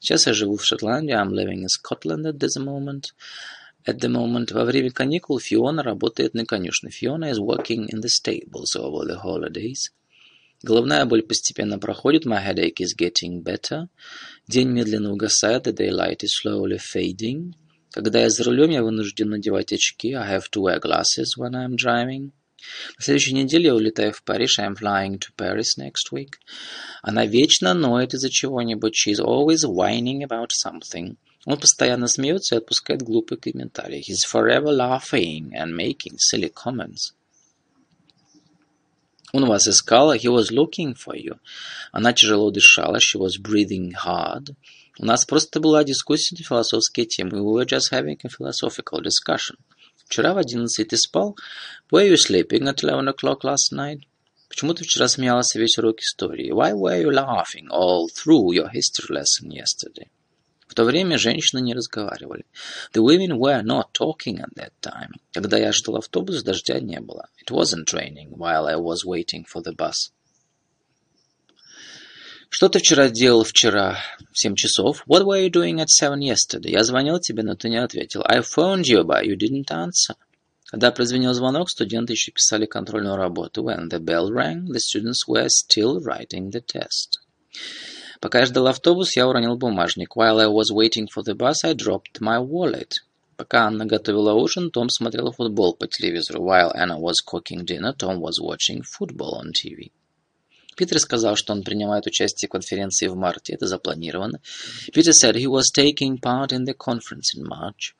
Сейчас я живу в Шотландии. I'm living in Scotland at this moment. At the moment, во время каникул, Фиона работает на конюшне. Fiona is working in the stables over the holidays. Головная боль постепенно проходит. My headache is getting better. День медленно угасает. The daylight is slowly fading. Когда я за рулем, я вынужден надевать очки. I have to wear glasses when I'm driving. На следующей неделе я улетаю в Париж. I'm flying to Paris next week. Она вечно ноет из-за чего-нибудь. She's always whining about something. Он постоянно смеется и отпускает глупые комментарии. He's forever laughing and making silly comments. Он вас искал. He was looking for you. Она тяжело дышала. She was breathing hard. У нас просто была дискуссия на философские темы. We were just having a philosophical discussion. Вчера в одиннадцать ты спал? Were you sleeping at eleven o'clock last night? Почему ты вчера смеялся весь урок истории? Why were you laughing all through your history lesson yesterday? То время женщины не разговаривали. The women were not talking at that time. Когда я ждал автобус, дождя не было. It wasn't raining while I was waiting for the bus. Что ты вчера делал вчера в семь часов? What were you doing at seven yesterday? Я звонил тебе, но ты не ответил. I phoned you, but you didn't answer. Когда прозвенел звонок, студенты еще писали контрольную работу. When the bell rang, the students were still writing the test. Пока я ждал автобус, я уронил бумажник. While I was waiting for the bus, I dropped my wallet. Пока Анна готовила ужин, Том смотрел футбол по телевизору. While Anna was cooking dinner, Tom was watching football on TV. Питер сказал, что он принимает участие в конференции в марте. Это запланировано. Peter said he was taking part in the conference in March.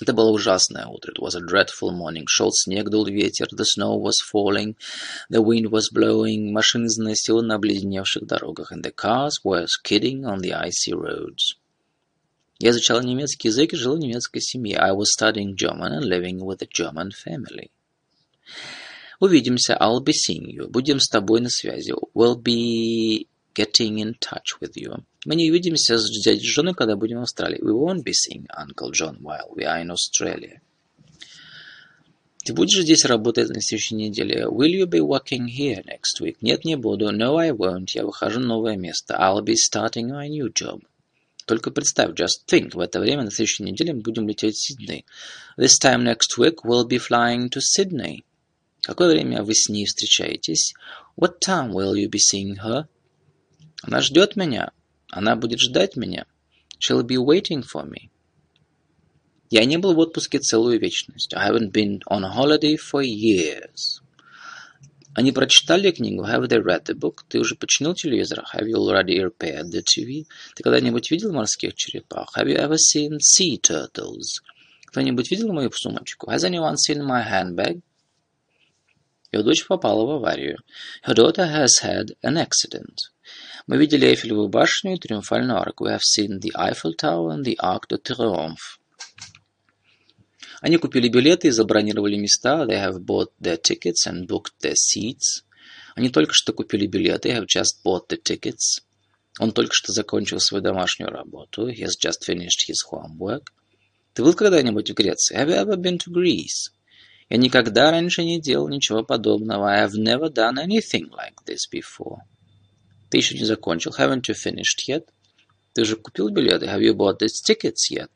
Это было ужасное утро. It was a dreadful morning. Шел снег, дул ветер. The snow was falling. The wind was blowing. Машины заносило на обледеневших дорогах. And the cars were skidding on the icy roads. Я изучал немецкий язык и жил в немецкой семье. I was studying German and living with a German family. Увидимся. I'll be seeing you. Будем с тобой на связи. We'll be getting in touch with you. Мы не увидимся с дядей Джоном, когда будем в Австралии. We won't be seeing Uncle John while we are in Australia. Ты будешь здесь работать на следующей неделе? Will you be working here next week? Нет, не буду. No, I won't. Я выхожу на новое место. I'll be starting a new job. Только представь, just think, в это время на следующей неделе мы будем лететь в Сидней. This time next week we'll be flying to Sydney. Какое время вы с ней встречаетесь? What time will you be seeing her? Она ждет меня. Она будет ждать меня. She'll be waiting for me. Я не был в отпуске целую вечность. I haven't been on holiday for years. Они прочитали книгу? Have they read the book? Ты уже починил телевизор? Have you already repaired the TV? Ты когда-нибудь видел морских черепах? Have you ever seen sea turtles? Кто-нибудь видел мою сумочку? Has anyone seen my handbag? Ее дочь попала в аварию. Her daughter has had an accident. Мы видели Эйфелевую башню и Триумфальную арку. We have seen the Eiffel Tower and the Arc de Triomphe. Они купили билеты и забронировали места. They have bought their tickets and booked their seats. Они только что купили билеты. They have just bought the tickets. Он только что закончил свою домашнюю работу. He has just finished his homework. Ты был когда-нибудь в Греции? Have you ever been to Greece? Я никогда раньше не делал ничего подобного. I have never done anything like this before. Ты еще не закончил. Haven't you finished yet? Ты уже купил билеты? Have you bought these tickets yet?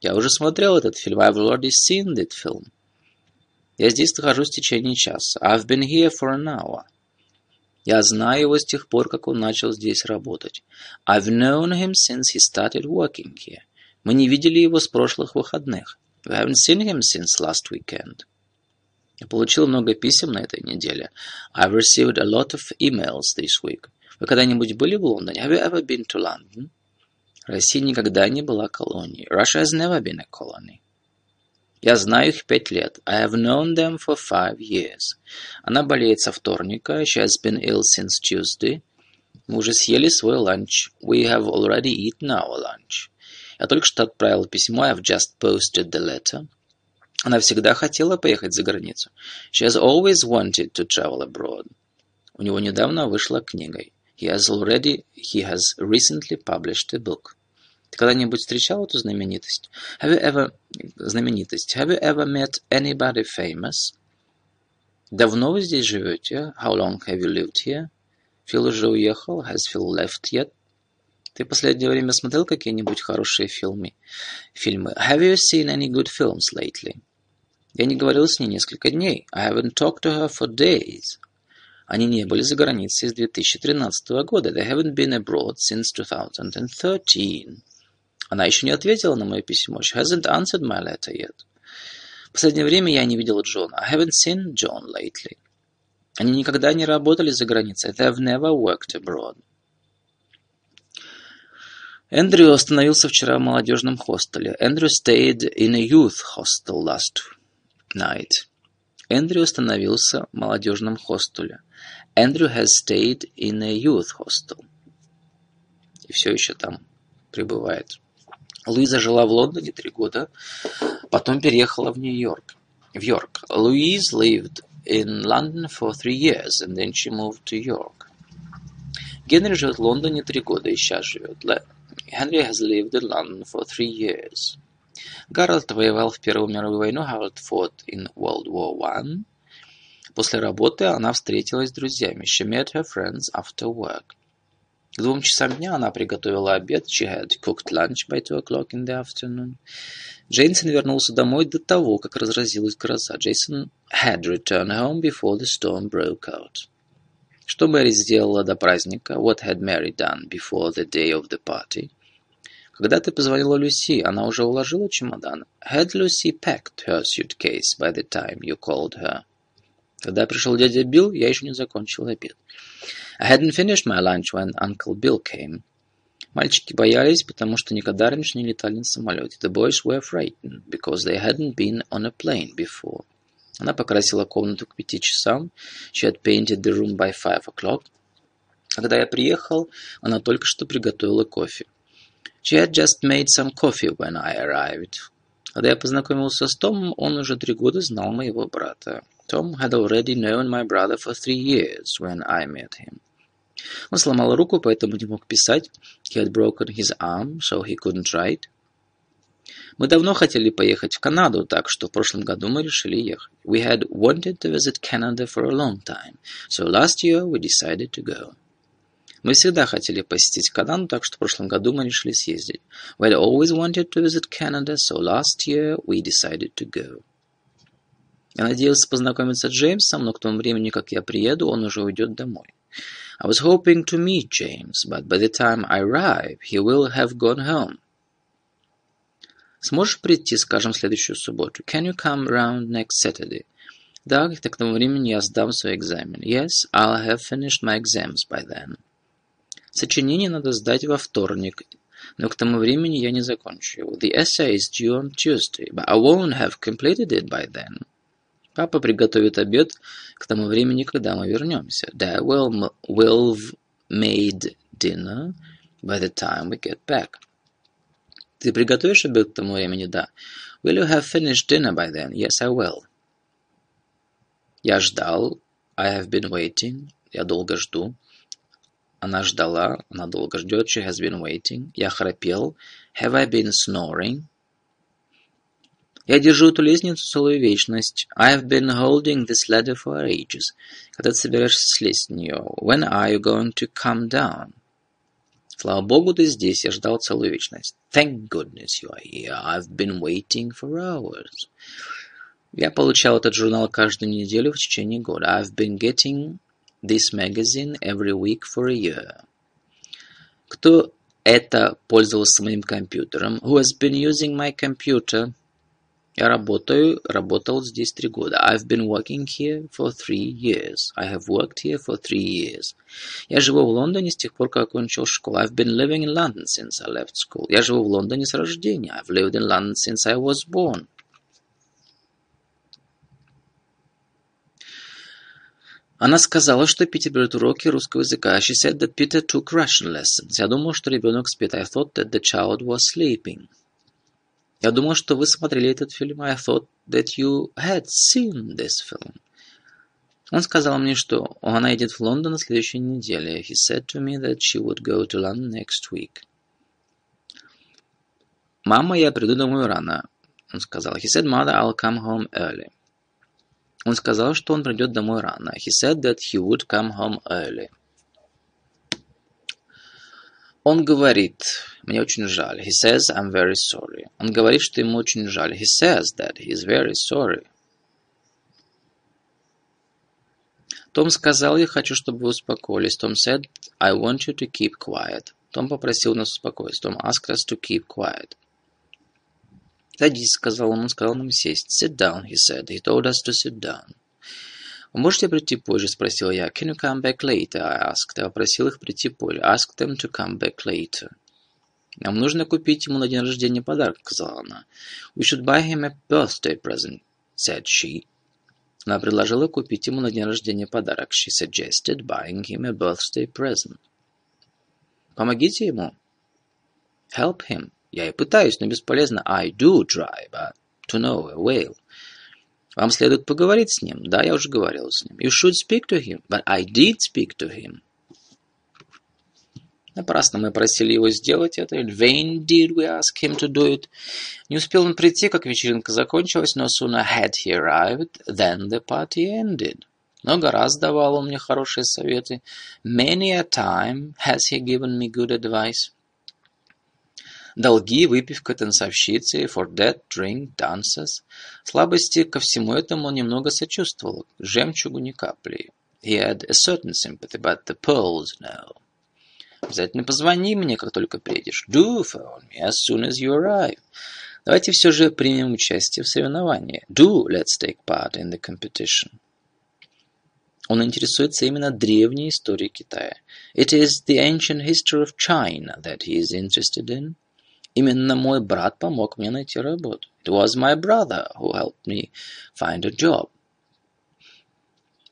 Я уже смотрел этот фильм. I've already seen that film. Я здесь нахожусь в течение часа. I've been here for an hour. Я знаю его с тех пор, как он начал здесь работать. I've known him since he started working here. Мы не видели его с прошлых выходных. We haven't seen him since last weekend. Я получил много писем на этой неделе. I've received a lot of emails this week. Вы когда-нибудь были в Лондоне? Have you ever been to London? Россия никогда не была колонией. Russia has never been a colony. Я знаю их пять лет. I have known them for five years. Она болеет со вторника. She has been ill since Tuesday. Мы уже съели свой ланч. We have already eaten our lunch. Я только что отправил письмо. I've just posted the letter. Она всегда хотела поехать за границу. She has always wanted to travel abroad. У него недавно вышла книга. He has already, he has recently published a book. Ты когда-нибудь встречал эту знаменитость? Have you ever... Знаменитость. Have you ever met anybody famous? Давно вы здесь живете? How long have you lived here? Фил уже уехал. Has Phil left yet? Ты последнее время смотрел какие-нибудь хорошие фильмы? Фильмы. Have you seen any good films lately? Я не говорил с ней несколько дней. I haven't talked to her for days. Они не были за границей с 2013 года. They haven't been abroad since 2013. Она еще не ответила на мое письмо. She hasn't answered my letter yet. В последнее время я не видел Джона. I haven't seen John lately. Они никогда не работали за границей. They have never worked abroad. Эндрю остановился вчера в молодежном хостеле. Andrew stayed in a youth hostel last night. Эндрю остановился в молодежном хостеле. Andrew has stayed in a youth hostel. И все еще там пребывает. Луиза жила в Лондоне три года, потом переехала в Нью-Йорк. В Йорк. Louise lived in London for three years, and then she moved to York. Генри живет в Лондоне три года и сейчас живет. Henry has lived in London for three years. Гарольд воевал в Первую мировую войну. Harold fought in World War One. После работы она встретилась с друзьями. She met her friends after work. К двум часам дня она приготовила обед. She had cooked lunch by two o'clock in the afternoon. Джейсон вернулся домой до того, как разразилась гроза. Джейсон had returned home before the storm broke out. Что Мэри сделала до праздника? What had Mary done before the day of the party? Когда ты позвонила Люси, она уже уложила чемодан? Had Lucy packed her suitcase by the time you called her? Когда пришел дядя Билл, я еще не закончил обед. I hadn't finished my lunch when Uncle Bill came. Мальчики боялись, потому что никогда раньше не летали на самолете. The boys were frightened because they hadn't been on a plane before. Она покрасила комнату к пяти часам. She had painted the room by five o'clock. Когда я приехал, она только что приготовила кофе. She had just made some coffee when I arrived. Когда я познакомился с Томом, он уже три года знал моего брата. Tom had already known my brother for three years when I met him. Он сломал руку, поэтому не мог писать. He had broken his arm, so he couldn't write. Мы давно хотели поехать в Канаду, так что в прошлом году мы решили ехать. We had wanted to visit Canada for a long time, so last year we decided to go. Мы всегда хотели посетить Канаду, так что в прошлом году мы решили съездить. We had always wanted to visit Canada, so last year we decided to go. Я надеялся познакомиться с Джеймсом, но к тому времени, как я приеду, он уже уйдет домой. I was hoping to meet James, but by the time I arrive, he will have gone home. Сможешь прийти, скажем, следующую субботу? Can you come round next Saturday? Да, к тому времени я сдам свой экзамен. Yes, I'll have finished my exams by then. Сочинение надо сдать во вторник, но к тому времени я не закончу его. The essay is due on Tuesday, but I won't have completed it by then. Папа приготовит обед к тому времени, когда мы вернемся. Dad will, will made dinner by the time we get back. Ты приготовишь обед к тому времени? Да. Will you have finished dinner by then? Yes, I will. Я ждал. I have been waiting. Я долго жду. Она ждала. Она долго ждет. She has been waiting. Я храпел. Have I been snoring? Я держу эту лестницу целую вечность. I have been holding this ladder for ages. Когда ты собираешься слезть с нее? When are you going to come down? Слава богу, ты здесь. Я ждал целую вечность. Thank goodness you are here. I've been waiting for hours. Я получал этот журнал каждую неделю в течение года. I've been getting this magazine every week for a year. Кто это пользовался моим компьютером? Who has been using my computer? Я работаю, работал здесь три года. I've been working here for three years. I have worked here for three years. Я живу в Лондоне с тех пор, как окончил школу. I've been living in London since I left school. Я живу в Лондоне с рождения. I've lived in London since I was born. Она сказала, что Питер берет уроки русского языка. She said that Peter took Russian lessons. Я думал, что ребенок спит. I thought that the child was sleeping. Я думал, что вы смотрели этот фильм. I thought that you had seen this film. Он сказал мне, что она едет в Лондон на следующей неделе. He said to me that she would go to London next week. Мама, я приду домой рано. Он сказал. He said, mother, I'll come home early. Он сказал, что он придет домой рано. He said that he would come home early. Он говорит, мне очень жаль. He says, I'm very sorry. Он говорит, что ему очень жаль. He says that he is very sorry. Том сказал, я хочу, чтобы вы успокоились. Том said, I want you to keep quiet. Том попросил нас успокоиться. Том asked us to keep quiet. Садись, сказал он. Он сказал нам сесть. Sit down, he said. He told us to sit down. Вы можете прийти позже, спросил я. Can you come back later, I asked. Я попросил их прийти позже. Ask them to come back later. Нам нужно купить ему на день рождения подарок, сказала она. We should buy him a birthday present, said she. Она предложила купить ему на день рождения подарок. She suggested buying him a birthday present. Помогите ему. Help him. Я и пытаюсь, но бесполезно. I do try, but to no avail. Вам следует поговорить с ним. Да, я уже говорил с ним. You should speak to him, but I did speak to him. Напрасно мы просили его сделать это. In vain did we ask him to do it. Не успел он прийти, как вечеринка закончилась, но sooner had he arrived, than the party ended. Много раз давал он мне хорошие советы. Many a time has he given me good advice. Долги, выпивка, танцовщицы, for that, drink, dances. Слабости ко всему этому он немного сочувствовал, жемчугу ни капли. He had a certain sympathy, but the pearls, no. Обязательно позвони мне, как только приедешь. Do phone me as soon as you arrive. Давайте все же примем участие в соревновании. Do let's take part in the competition. Он интересуется именно древней историей Китая. It is the ancient history of China that he is interested in. Именно мой брат помог мне найти работу. It was my brother who helped me find a job.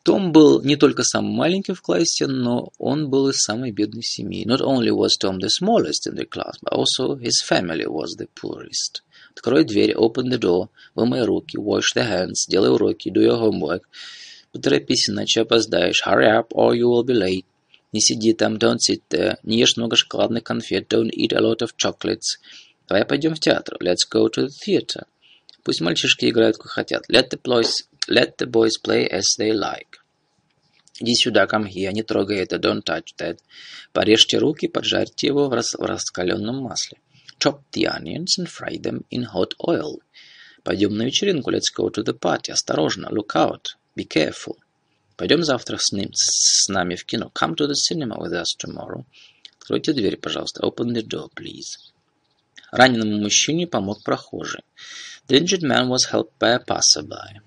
Том был не только самым маленьким в классе, но он был из самой бедной семьи. Not only was Tom the smallest in the class, but also his family was the poorest. Открой дверь, open the door, вымой руки, wash the hands, делай уроки, do your homework. Поторопись, иначе опоздаешь. Hurry up, or you will be late. Не сиди там, don't sit there. Не ешь много шоколадных конфет, don't eat a lot of chocolates. Давай пойдем в театр. Let's go to the theater. Пусть мальчишки играют, как хотят. Let the boys, let the boys play as they like. Иди сюда, come here, не трогай это, don't touch that. Порежьте руки, поджарьте его в, рас, в раскаленном масле. Chop the onions and fry them in hot oil. Пойдем на вечеринку, let's go to the party. Осторожно, look out, be careful. Пойдем завтра с, ним, с нами в кино. Come to the cinema with us tomorrow. Откройте дверь, пожалуйста. Open the door, please. Раненому мужчине помог прохожий. The injured man was helped by a passerby.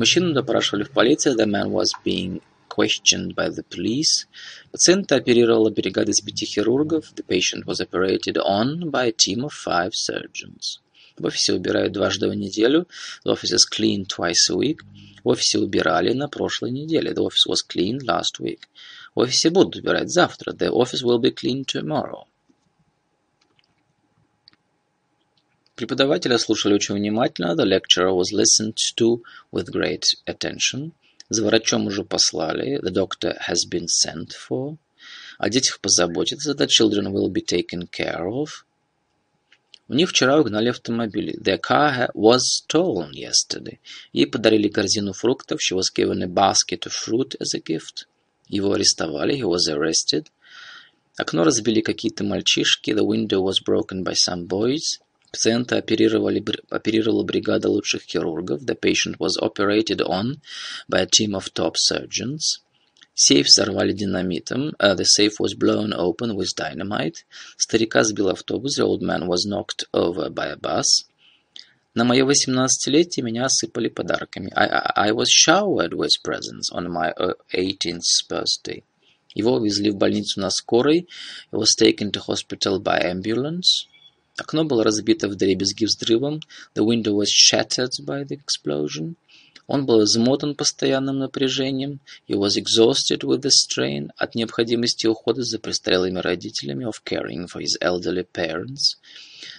Мужчину допрашивали в полиции. The man was being questioned by the police. Пациента оперировала бригада из пяти хирургов. The patient was operated on by a team of five surgeons. В офисе убирают дважды в неделю. The office is cleaned twice a week. В офисе убирали на прошлой неделе. The office was cleaned last week. В офисе будут убирать завтра. The office will be cleaned tomorrow. Преподавателя слушали очень внимательно. The lecturer was listened to with great attention. За врачом уже послали. The doctor has been sent for. О детях позаботиться. The children will be taken care of. У них вчера угнали автомобиль. Their car was stolen yesterday. Ей подарили корзину фруктов. She was given a basket of fruit as a gift. Его арестовали. He was arrested. Окно разбили какие-то мальчишки. The window was broken by some boys. Пациента оперировали, оперировала бригада лучших хирургов. The patient was operated on by a team of top surgeons. Сейф взорвали динамитом. Uh, the safe was blown open with dynamite. Старика сбил автобус. The old man was knocked over by a bus. На мое восемнадцатилетие меня осыпали подарками. I, I, I was showered with presents on my 18th birthday. Его увезли в больницу на скорой. He was taken to hospital by ambulance. Окно было разбито вдребезги взрывом. The window was shattered by the explosion. Он был измотан постоянным напряжением. He was exhausted with the strain от необходимости ухода за престарелыми родителями of caring for his elderly parents.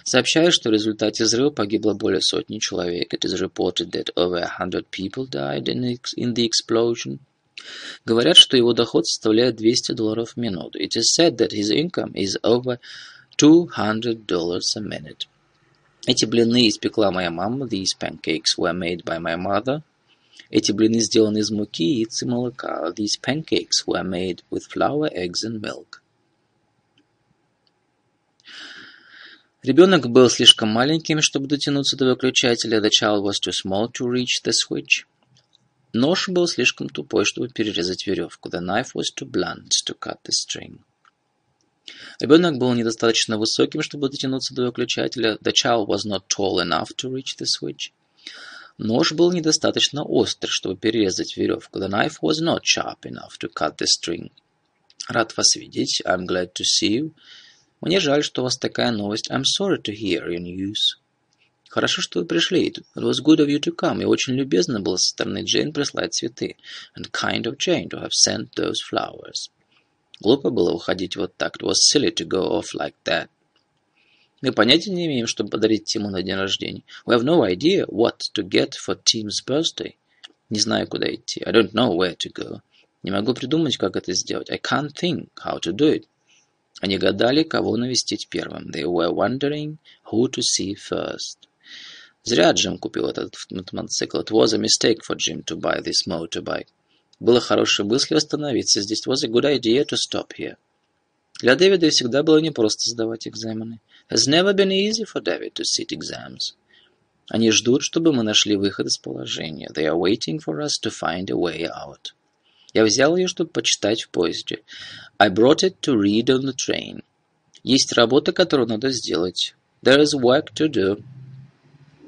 Сообщают, что в результате взрыва погибло более сотни человек. It is reported that over a hundred people died in in the explosion. Говорят, что его доход составляет 200 долларов в минуту. It is said that his income is over $200 a minute. Эти блины испекла моя мама. These pancakes were made by my mother. Эти блины сделаны из муки, яиц и молока. These pancakes were made with flour, eggs and milk. Ребенок был слишком маленьким, чтобы дотянуться до выключателя. The child was too small to reach the switch. Нож был слишком тупой, чтобы перерезать веревку. The knife was too blunt to cut the string. Ребенок был недостаточно высоким, чтобы дотянуться до выключателя. The child was not tall enough to reach the switch. Нож был недостаточно острый, чтобы перерезать веревку. The knife was not sharp enough to cut the string. Рад вас видеть. I'm glad to see you. Мне жаль, что у вас такая новость. I'm sorry to hear your news. Хорошо, что вы пришли. It was good of you to come. И очень любезно было со стороны Джейн прислать цветы. And kind of Jane to have sent those flowers. Глупо было уходить вот так. It was silly to go off like that. Мы понятия не имеем, что подарить Тиму на день рождения. We have no idea what to get for Tim's birthday. Не знаю, куда идти. I don't know where to go. Не могу придумать, как это сделать. I can't think how to do it. Они гадали, кого навестить первым. They were wondering who to see first. Зря Джим купил этот мотоцикл. It was a mistake for Jim to buy this motorbike. Было хорошей мыслью остановиться здесь. It was a good idea to stop here. Для Дэвида всегда было непросто сдавать экзамены. Has never been easy for David to sit exams. Они ждут, чтобы мы нашли выход из положения. They are waiting for us to find a way out. Я взял ее, чтобы почитать в поезде. I brought it to read on the train. Есть работа, которую надо сделать. There is work to do.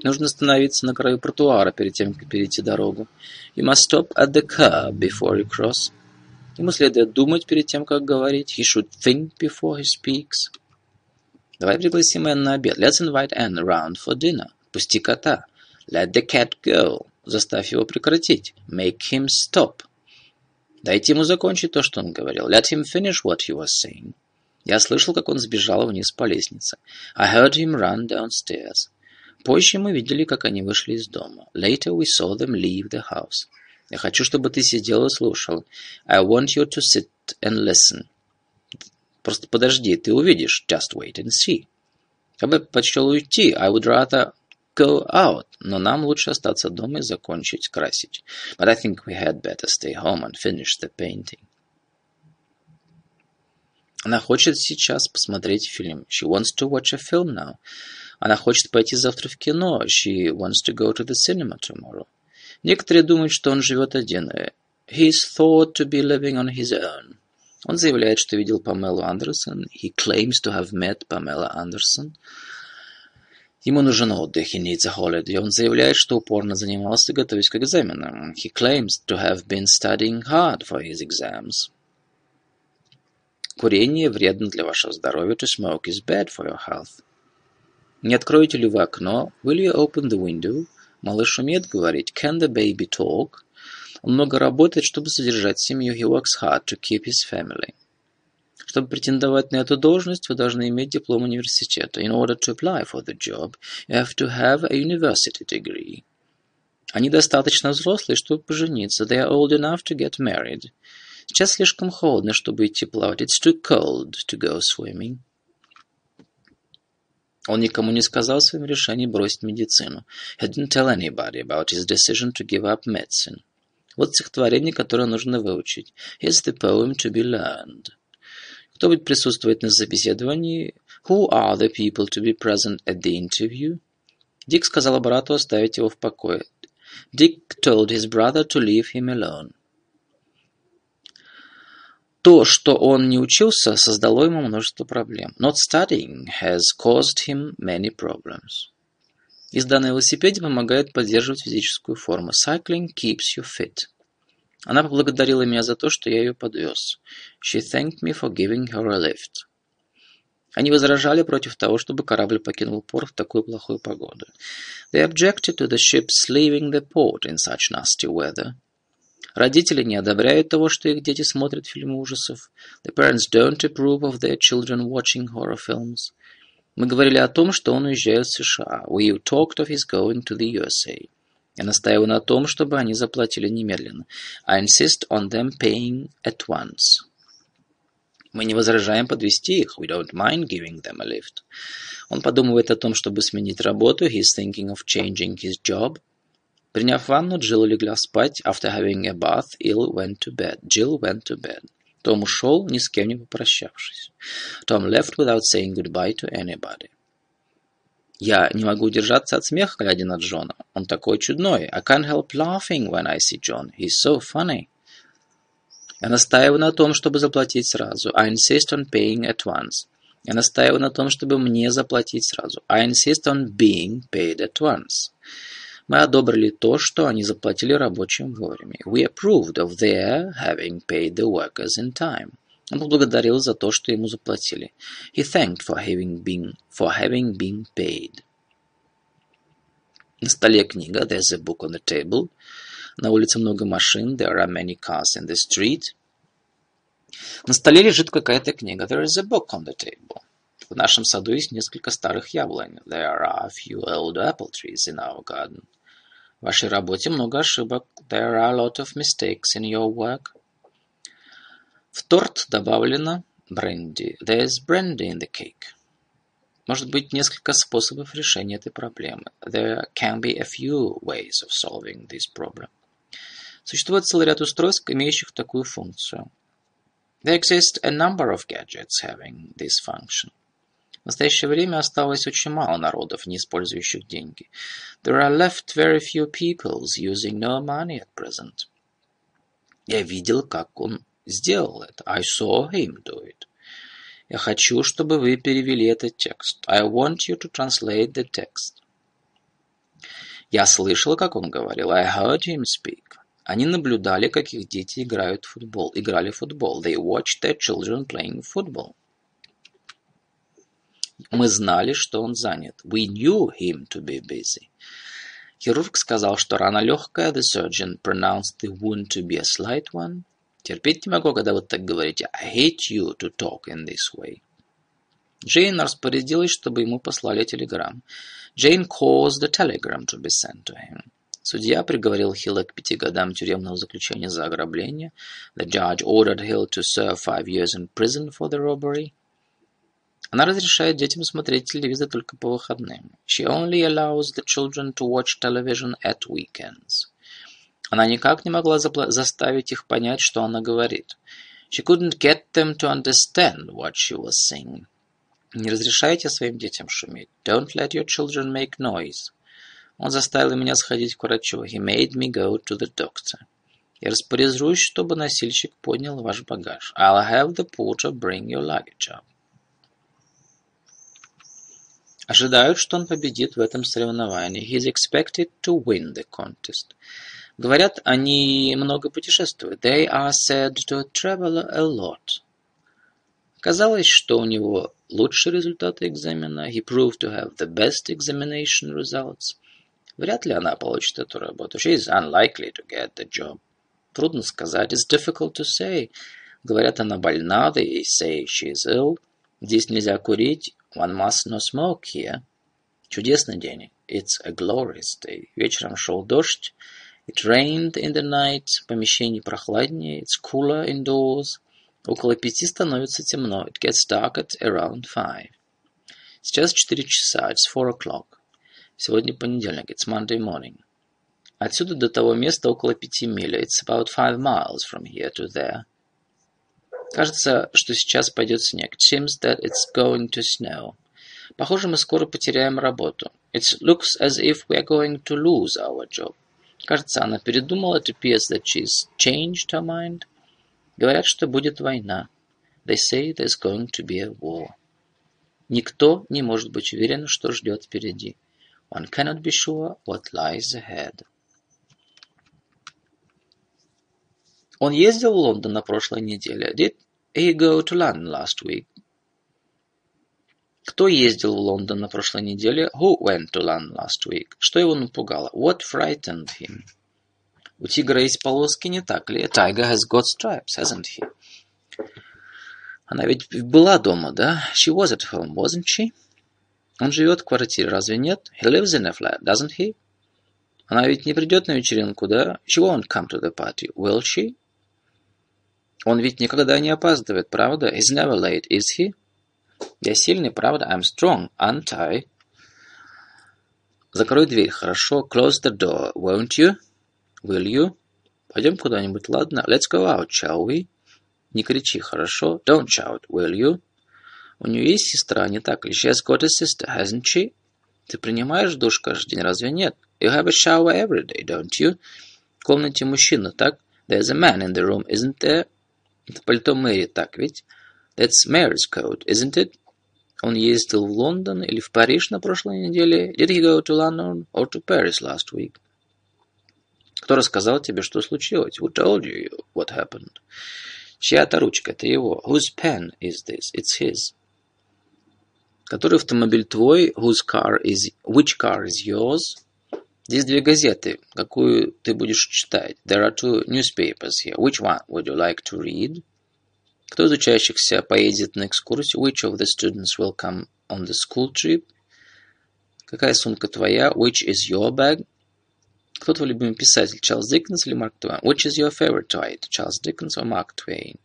Нужно остановиться на краю тротуара перед тем, как перейти дорогу. You must stop at the curb before you cross. Ему следует думать перед тем, как говорить. He should think before he speaks. Давай пригласим Энн на обед. Let's invite Anne around for dinner. Пусти кота. Let the cat go. Заставь его прекратить. Make him stop. Дайте ему закончить то, что он говорил. Let him finish what he was saying. Я слышал, как он сбежал вниз по лестнице. I heard him run downstairs. Позже мы видели, как они вышли из дома. Later we saw them leave the house. Я хочу, чтобы ты сидел и слушал. I want you to sit and listen. Просто подожди, ты увидишь. Just wait and see. Я бы предпочел уйти. I would rather go out, но нам лучше остаться дома и закончить красить. But I think we had better stay home and finish the painting. Она хочет сейчас посмотреть фильм. She wants to watch a film now. Она хочет пойти завтра в кино. She wants to go to the cinema tomorrow. Некоторые думают, что он живет один. He is thought to be living on his own. Он заявляет, что видел Памелу Андерсон. He claims to have met Pamela Anderson. Ему нужен отдых, he needs a holiday. Он заявляет, что упорно занимался, готовясь к экзаменам. He claims to have been studying hard for his exams. Курение вредно для вашего здоровья. To smoke is bad for your health. Не откроете ли вы окно? Will you open the window? Малыш умеет говорить. Can the baby talk? Он много работает, чтобы содержать семью. He works hard to keep his family. Чтобы претендовать на эту должность, вы должны иметь диплом университета. In order to apply for the job, you have to have a university degree. Они достаточно взрослые, чтобы пожениться. They are old enough to get married. Сейчас слишком холодно, чтобы идти плавать. It's too cold to go swimming. Он никому не сказал о своем решении бросить медицину. He didn't tell anybody about his decision to give up medicine. Вот стихотворение, которое нужно выучить. Here's the poem to be learned. Кто будет присутствовать на собеседовании? Who are the people to be present at the interview? Дик сказал брату оставить его в покое. Dick told his brother to leave him alone. То, что он не учился, создало ему множество проблем. Not studying has caused him many problems. Езда на велосипеде помогает поддерживать физическую форму. Cycling keeps you fit. Она поблагодарила меня за то, что я ее подвез. She thanked me for giving her a lift. Они возражали против того, чтобы корабль покинул порт в такую плохую погоду. They objected to the ships leaving the port in such nasty weather. Родители не одобряют того, что их дети смотрят фильмы ужасов. The parents don't approve of their children watching horror films. Мы говорили о том, что он уезжает в США. We talked of his going to the USA. Я настаиваю на том, чтобы они заплатили немедленно. I insist on them paying at once. Мы не возражаем подвести их. We don't mind giving them a lift. Он подумывает о том, чтобы сменить работу. He is thinking of changing his job. Приняв ванну, Джилл легла спать. After having a bath, Jill went to bed. Jill went to bed. Том ушел, ни с кем не попрощавшись. Tom left without saying goodbye to anybody. Я не могу удержаться от смеха, глядя на Джона. Он такой чудной. I can't help laughing when I see John. He's so funny. Я настаиваю на том, чтобы заплатить сразу. I insist on paying at once. Я настаиваю на том, чтобы мне заплатить сразу. I insist on being paid at once. Мы одобрили то, что они заплатили рабочим вовремя. We approved of their having paid the workers in time. Он поблагодарил за то, что ему заплатили. He thanked for having been, for having been paid. На столе книга. There's a book on the table. На улице много машин. There are many cars in the street. На столе лежит какая-то книга. There is a book on the table. В нашем саду есть несколько старых яблонь. There are a few old apple trees in our garden. В вашей работе много ошибок. There are a lot of mistakes in your work. В торт добавлено бренди. There's brandy in the cake. Может быть несколько способов решения этой проблемы. There can be a few ways of solving this problem. Существует целый ряд устройств, имеющих такую функцию. There exist a number of gadgets having this function. В настоящее время осталось очень мало народов, не использующих деньги. There are left very few peoples using no money at present. Я видел, как он сделал это. I saw him do it. Я хочу, чтобы вы перевели этот текст. I want you to translate the text. Я слышал, как он говорил. I heard him speak. Они наблюдали, как их дети играют в футбол. Играли в футбол. They watched their children playing football. Мы знали, что он занят. We knew him to be busy. Хирург сказал, что рана легкая. The surgeon pronounced the wound to be a slight one. Терпеть не могу, когда вы так говорите. I hate you to talk in this way. Джейн распорядилась, чтобы ему послали телеграмм. Jane caused the telegram to be sent to him. Судья приговорил Хилла к пяти годам тюремного заключения за ограбление. The judge ordered Hill to serve five years in prison for the robbery. Она разрешает детям смотреть телевизор только по выходным. She only allows the children to watch television at weekends. Она никак не могла заставить их понять, что она говорит. She couldn't get them to understand what she was saying. Не разрешайте своим детям шуметь. Don't let your children make noise. Он заставил меня сходить к врачу. He made me go to the doctor. Я распоряжусь, чтобы носильщик поднял ваш багаж. I'll have the porter bring your luggage up. Ожидают, что он победит в этом соревновании. He is expected to win the contest. Говорят, они много путешествуют. They are said to travel a lot. Казалось, что у него лучшие результаты экзамена. He proved to have the best examination results. Вряд ли она получит эту работу. She is unlikely to get the job. Трудно сказать. It's difficult to say. Говорят, она больна. They say she is ill. Здесь нельзя курить. One must not smoke here. Чудесный день. It's a glorious day. Вечером шел дождь. It rained in the night. В помещении прохладнее. It's cooler indoors. Около пяти становится темно. It gets dark at around five. Сейчас четыре часа. It's four o'clock. Сегодня понедельник. It's Monday morning. Отсюда до того места около пяти миль. It's about five miles from here to there. Кажется, что сейчас пойдет снег. It seems that it's going to snow. Похоже, мы скоро потеряем работу. It looks as if we are going to lose our job. Кажется, она передумала. It appears that she's changed her mind. Говорят, что будет война. They say there's going to be a war. Никто не может быть уверен, что ждет впереди. One cannot be sure what lies ahead. Он ездил в Лондон на прошлой неделе. Did go to London last week? Кто ездил в Лондон на прошлой неделе? Who went to London last week? Что его напугало? What frightened him? У тигра есть полоски, не так ли? A tiger has got stripes, hasn't he? Она ведь была дома, да? She was at home, wasn't she? Он живет в квартире, разве нет? He lives in a flat, doesn't he? Она ведь не придет на вечеринку, да? She won't come to the party, will she? Он ведь никогда не опаздывает, правда? He's never late, is he? Я сильный, правда? I'm strong, aren't I? Закрой дверь, хорошо? Close the door, won't you? Will you? Пойдем куда-нибудь, ладно? Let's go out, shall we? Не кричи, хорошо? Don't shout, will you? У нее есть сестра, не так ли? She has got a sister, hasn't she? Ты принимаешь душ каждый день, разве нет? You have a shower every day, don't you? В комнате мужчина, так? There's a man in the room, isn't there? Это пальто Мэри, так ведь? That's Mary's coat, isn't it? Он ездил в Лондон или в Париж на прошлой неделе? Did he go to London or to Paris last week? Кто рассказал тебе, что случилось? Who told you what happened? Чья-то ручка, это его. Whose pen is this? It's his. Который автомобиль твой? Whose car is... Which car is yours? Здесь две газеты. Какую ты будешь читать? There are two newspapers here. Which one would you like to read? Кто из учащихся поедет на экскурсию? Which of the students will come on the school trip? Какая сумка твоя? Which is your bag? Кто твой любимый писатель, Чарльз Диккенс или Марк Твейн? Which is your favorite poet, Чарльз Диккенс or Марк Твейн?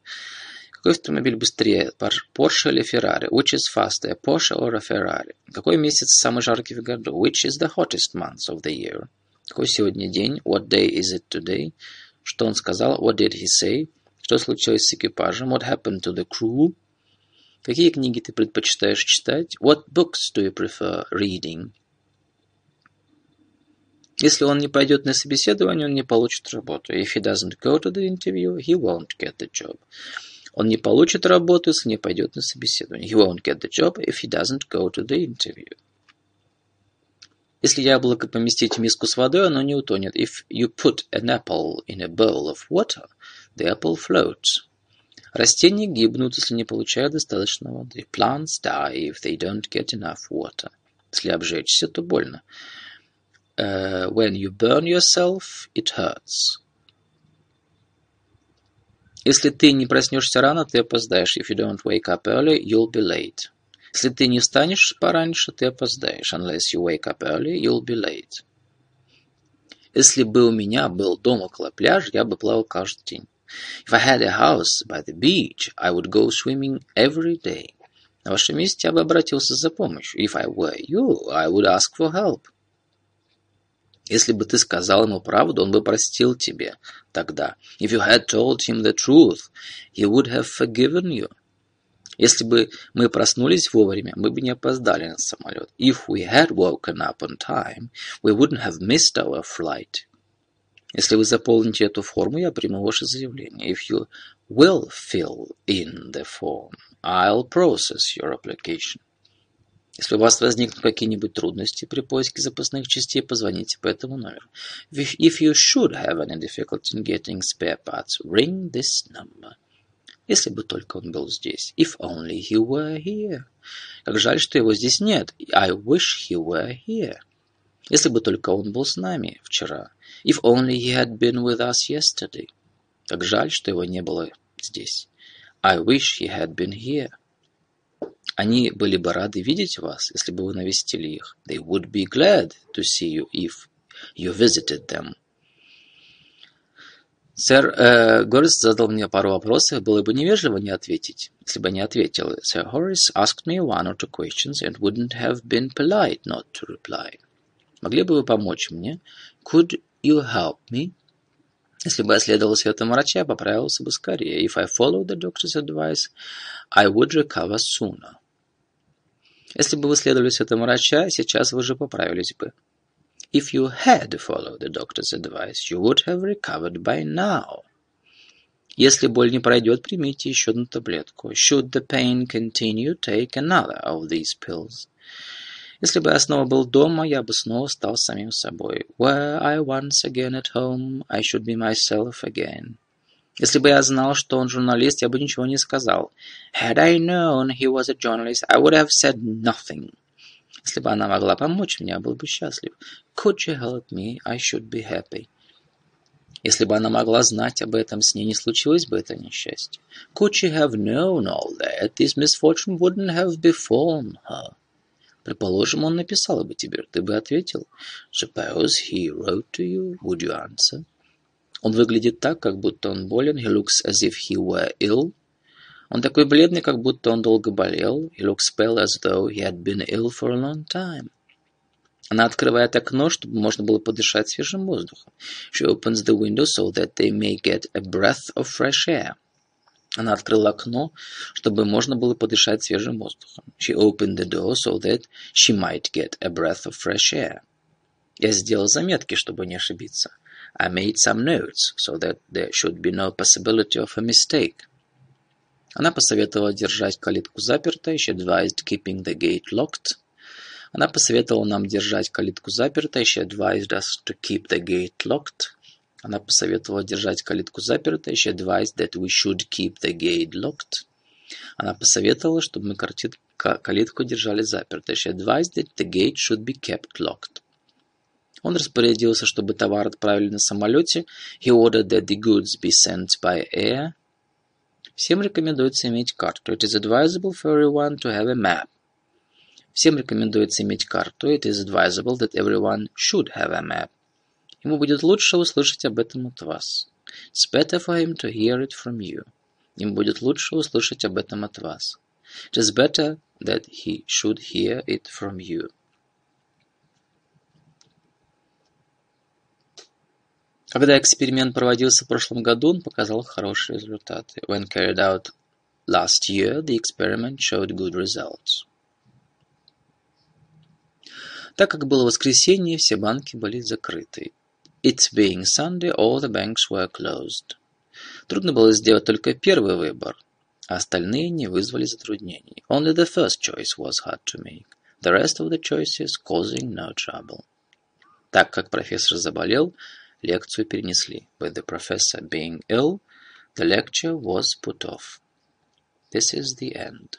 Какой автомобиль быстрее, Porsche или Ferrari? Which is faster, Porsche or a Ferrari? Какой месяц самый жаркий в году? Which is the hottest month of the year? Какой сегодня день? What day is it today? Что он сказал? What did he say? Что случилось с экипажем? What happened to the crew? Какие книги ты предпочитаешь читать? What books do you prefer reading? Если он не пойдет на собеседование, он не получит работу. If he doesn't go to the interview, he won't get the job. Он не получит работу, если не пойдет на собеседование. He won't get the job if he doesn't go to the interview. Если яблоко поместить в миску с водой, оно не утонет. If you put an apple in a bowl of water, the apple floats. Растения гибнут, если не получают достаточно воды. Plants die if they don't get enough water. Если обжечься, то больно uh, when you burn yourself, it hurts. Если ты не проснешься рано, ты опоздаешь. If you don't wake up early, you'll be late. Если ты не встанешь пораньше, ты опоздаешь. Unless you wake up early, you'll be late. Если бы у меня был дом около пляжа, я бы плавал каждый день. If I had a house by the beach, I would go swimming every day. На вашем месте я бы обратился за помощью. If I were you, I would ask for help. Если бы ты сказал ему правду, он бы простил тебе тогда. If you had told him the truth, he would have forgiven you. Если бы мы проснулись вовремя, мы бы не опоздали на самолет. If we had woken up on time, we wouldn't have missed our flight. Если вы заполните эту форму, я приму ваше заявление. If you will fill in the form, I'll process your application. Если у вас возникнут какие-нибудь трудности при поиске запасных частей, позвоните по этому номеру. If you should have any difficulty in getting spare parts, ring this number. Если бы только он был здесь. If only he were here. Как жаль, что его здесь нет. I wish he were here. Если бы только он был с нами вчера. If only he had been with us yesterday. Как жаль, что его не было здесь. I wish he had been here. Они были бы рады видеть вас, если бы вы навестили их. They would be glad to see you if you visited them. Сэр э, Горис задал мне пару вопросов, было бы невежливо не ответить, если бы не ответил. Sir Horace asked me one or two questions and wouldn't have been polite not to reply. Могли бы вы помочь мне? Could you help me? Если бы я следовал советам врача, поправился бы скорее. If I followed the doctor's advice, I would recover sooner. Если бы вы следовали этому врача, сейчас вы уже поправились бы. If you had followed the doctor's advice, you would have recovered by now. Если боль не пройдет, примите еще одну таблетку. Should the pain continue, take another of these pills. Если бы я снова был дома, я бы снова стал самим собой. Were I once again at home, I should be myself again. Если бы я знал, что он журналист, я бы ничего не сказал. Had I known he was a journalist, I would have said nothing. Если бы она могла помочь мне, я был бы счастлив. Could she help me, I should be happy. Если бы она могла знать об этом, с ней не случилось бы это несчастье. Could she have known all that, this misfortune wouldn't have befallen her. Предположим, он написал бы тебе, ты бы ответил. Suppose he wrote to you, would you answer? Он выглядит так, как будто он болен. He looks as if he were ill. Он такой бледный, как будто он долго болел. He looks pale as though he had been ill for a long time. Она открывает окно, чтобы можно было подышать свежим воздухом. She opens the window so that they may get a breath of fresh air. Она открыла окно, чтобы можно было подышать свежим воздухом. She opened the door so that she might get a breath of fresh air. Я сделал заметки, чтобы не ошибиться. I made some notes so that there should be no possibility of a mistake. Она посоветовала держать калитку запертой. She advised keeping the gate locked. Она посоветовала нам держать калитку запертой. She advised us to keep the gate locked. Она посоветовала держать калитку запертой. She advised that we should keep the gate locked. Она посоветовала, чтобы мы калитку держали запертой. She advised that the gate should be kept locked. Он распорядился, чтобы товар отправили на самолете. He ordered that the goods be sent by air. Всем рекомендуется иметь карту. It is advisable for everyone to have a map. Всем рекомендуется иметь карту. It is advisable that everyone should have a map. Ему будет лучше услышать об этом от вас. It's better for him to hear it from you. Ему будет лучше услышать об этом от вас. It is better that he should hear it from you. Когда эксперимент проводился в прошлом году, он показал хорошие результаты. When carried out last year, the experiment showed good results. Так как было воскресенье, все банки были закрыты. It being Sunday, all the banks were closed. Трудно было сделать только первый выбор, а остальные не вызвали затруднений. Only the first choice was hard to make. The rest of the choices causing no trouble. Так как профессор заболел, лекцию перенесли. With the professor being ill, the lecture was put off. This is the end.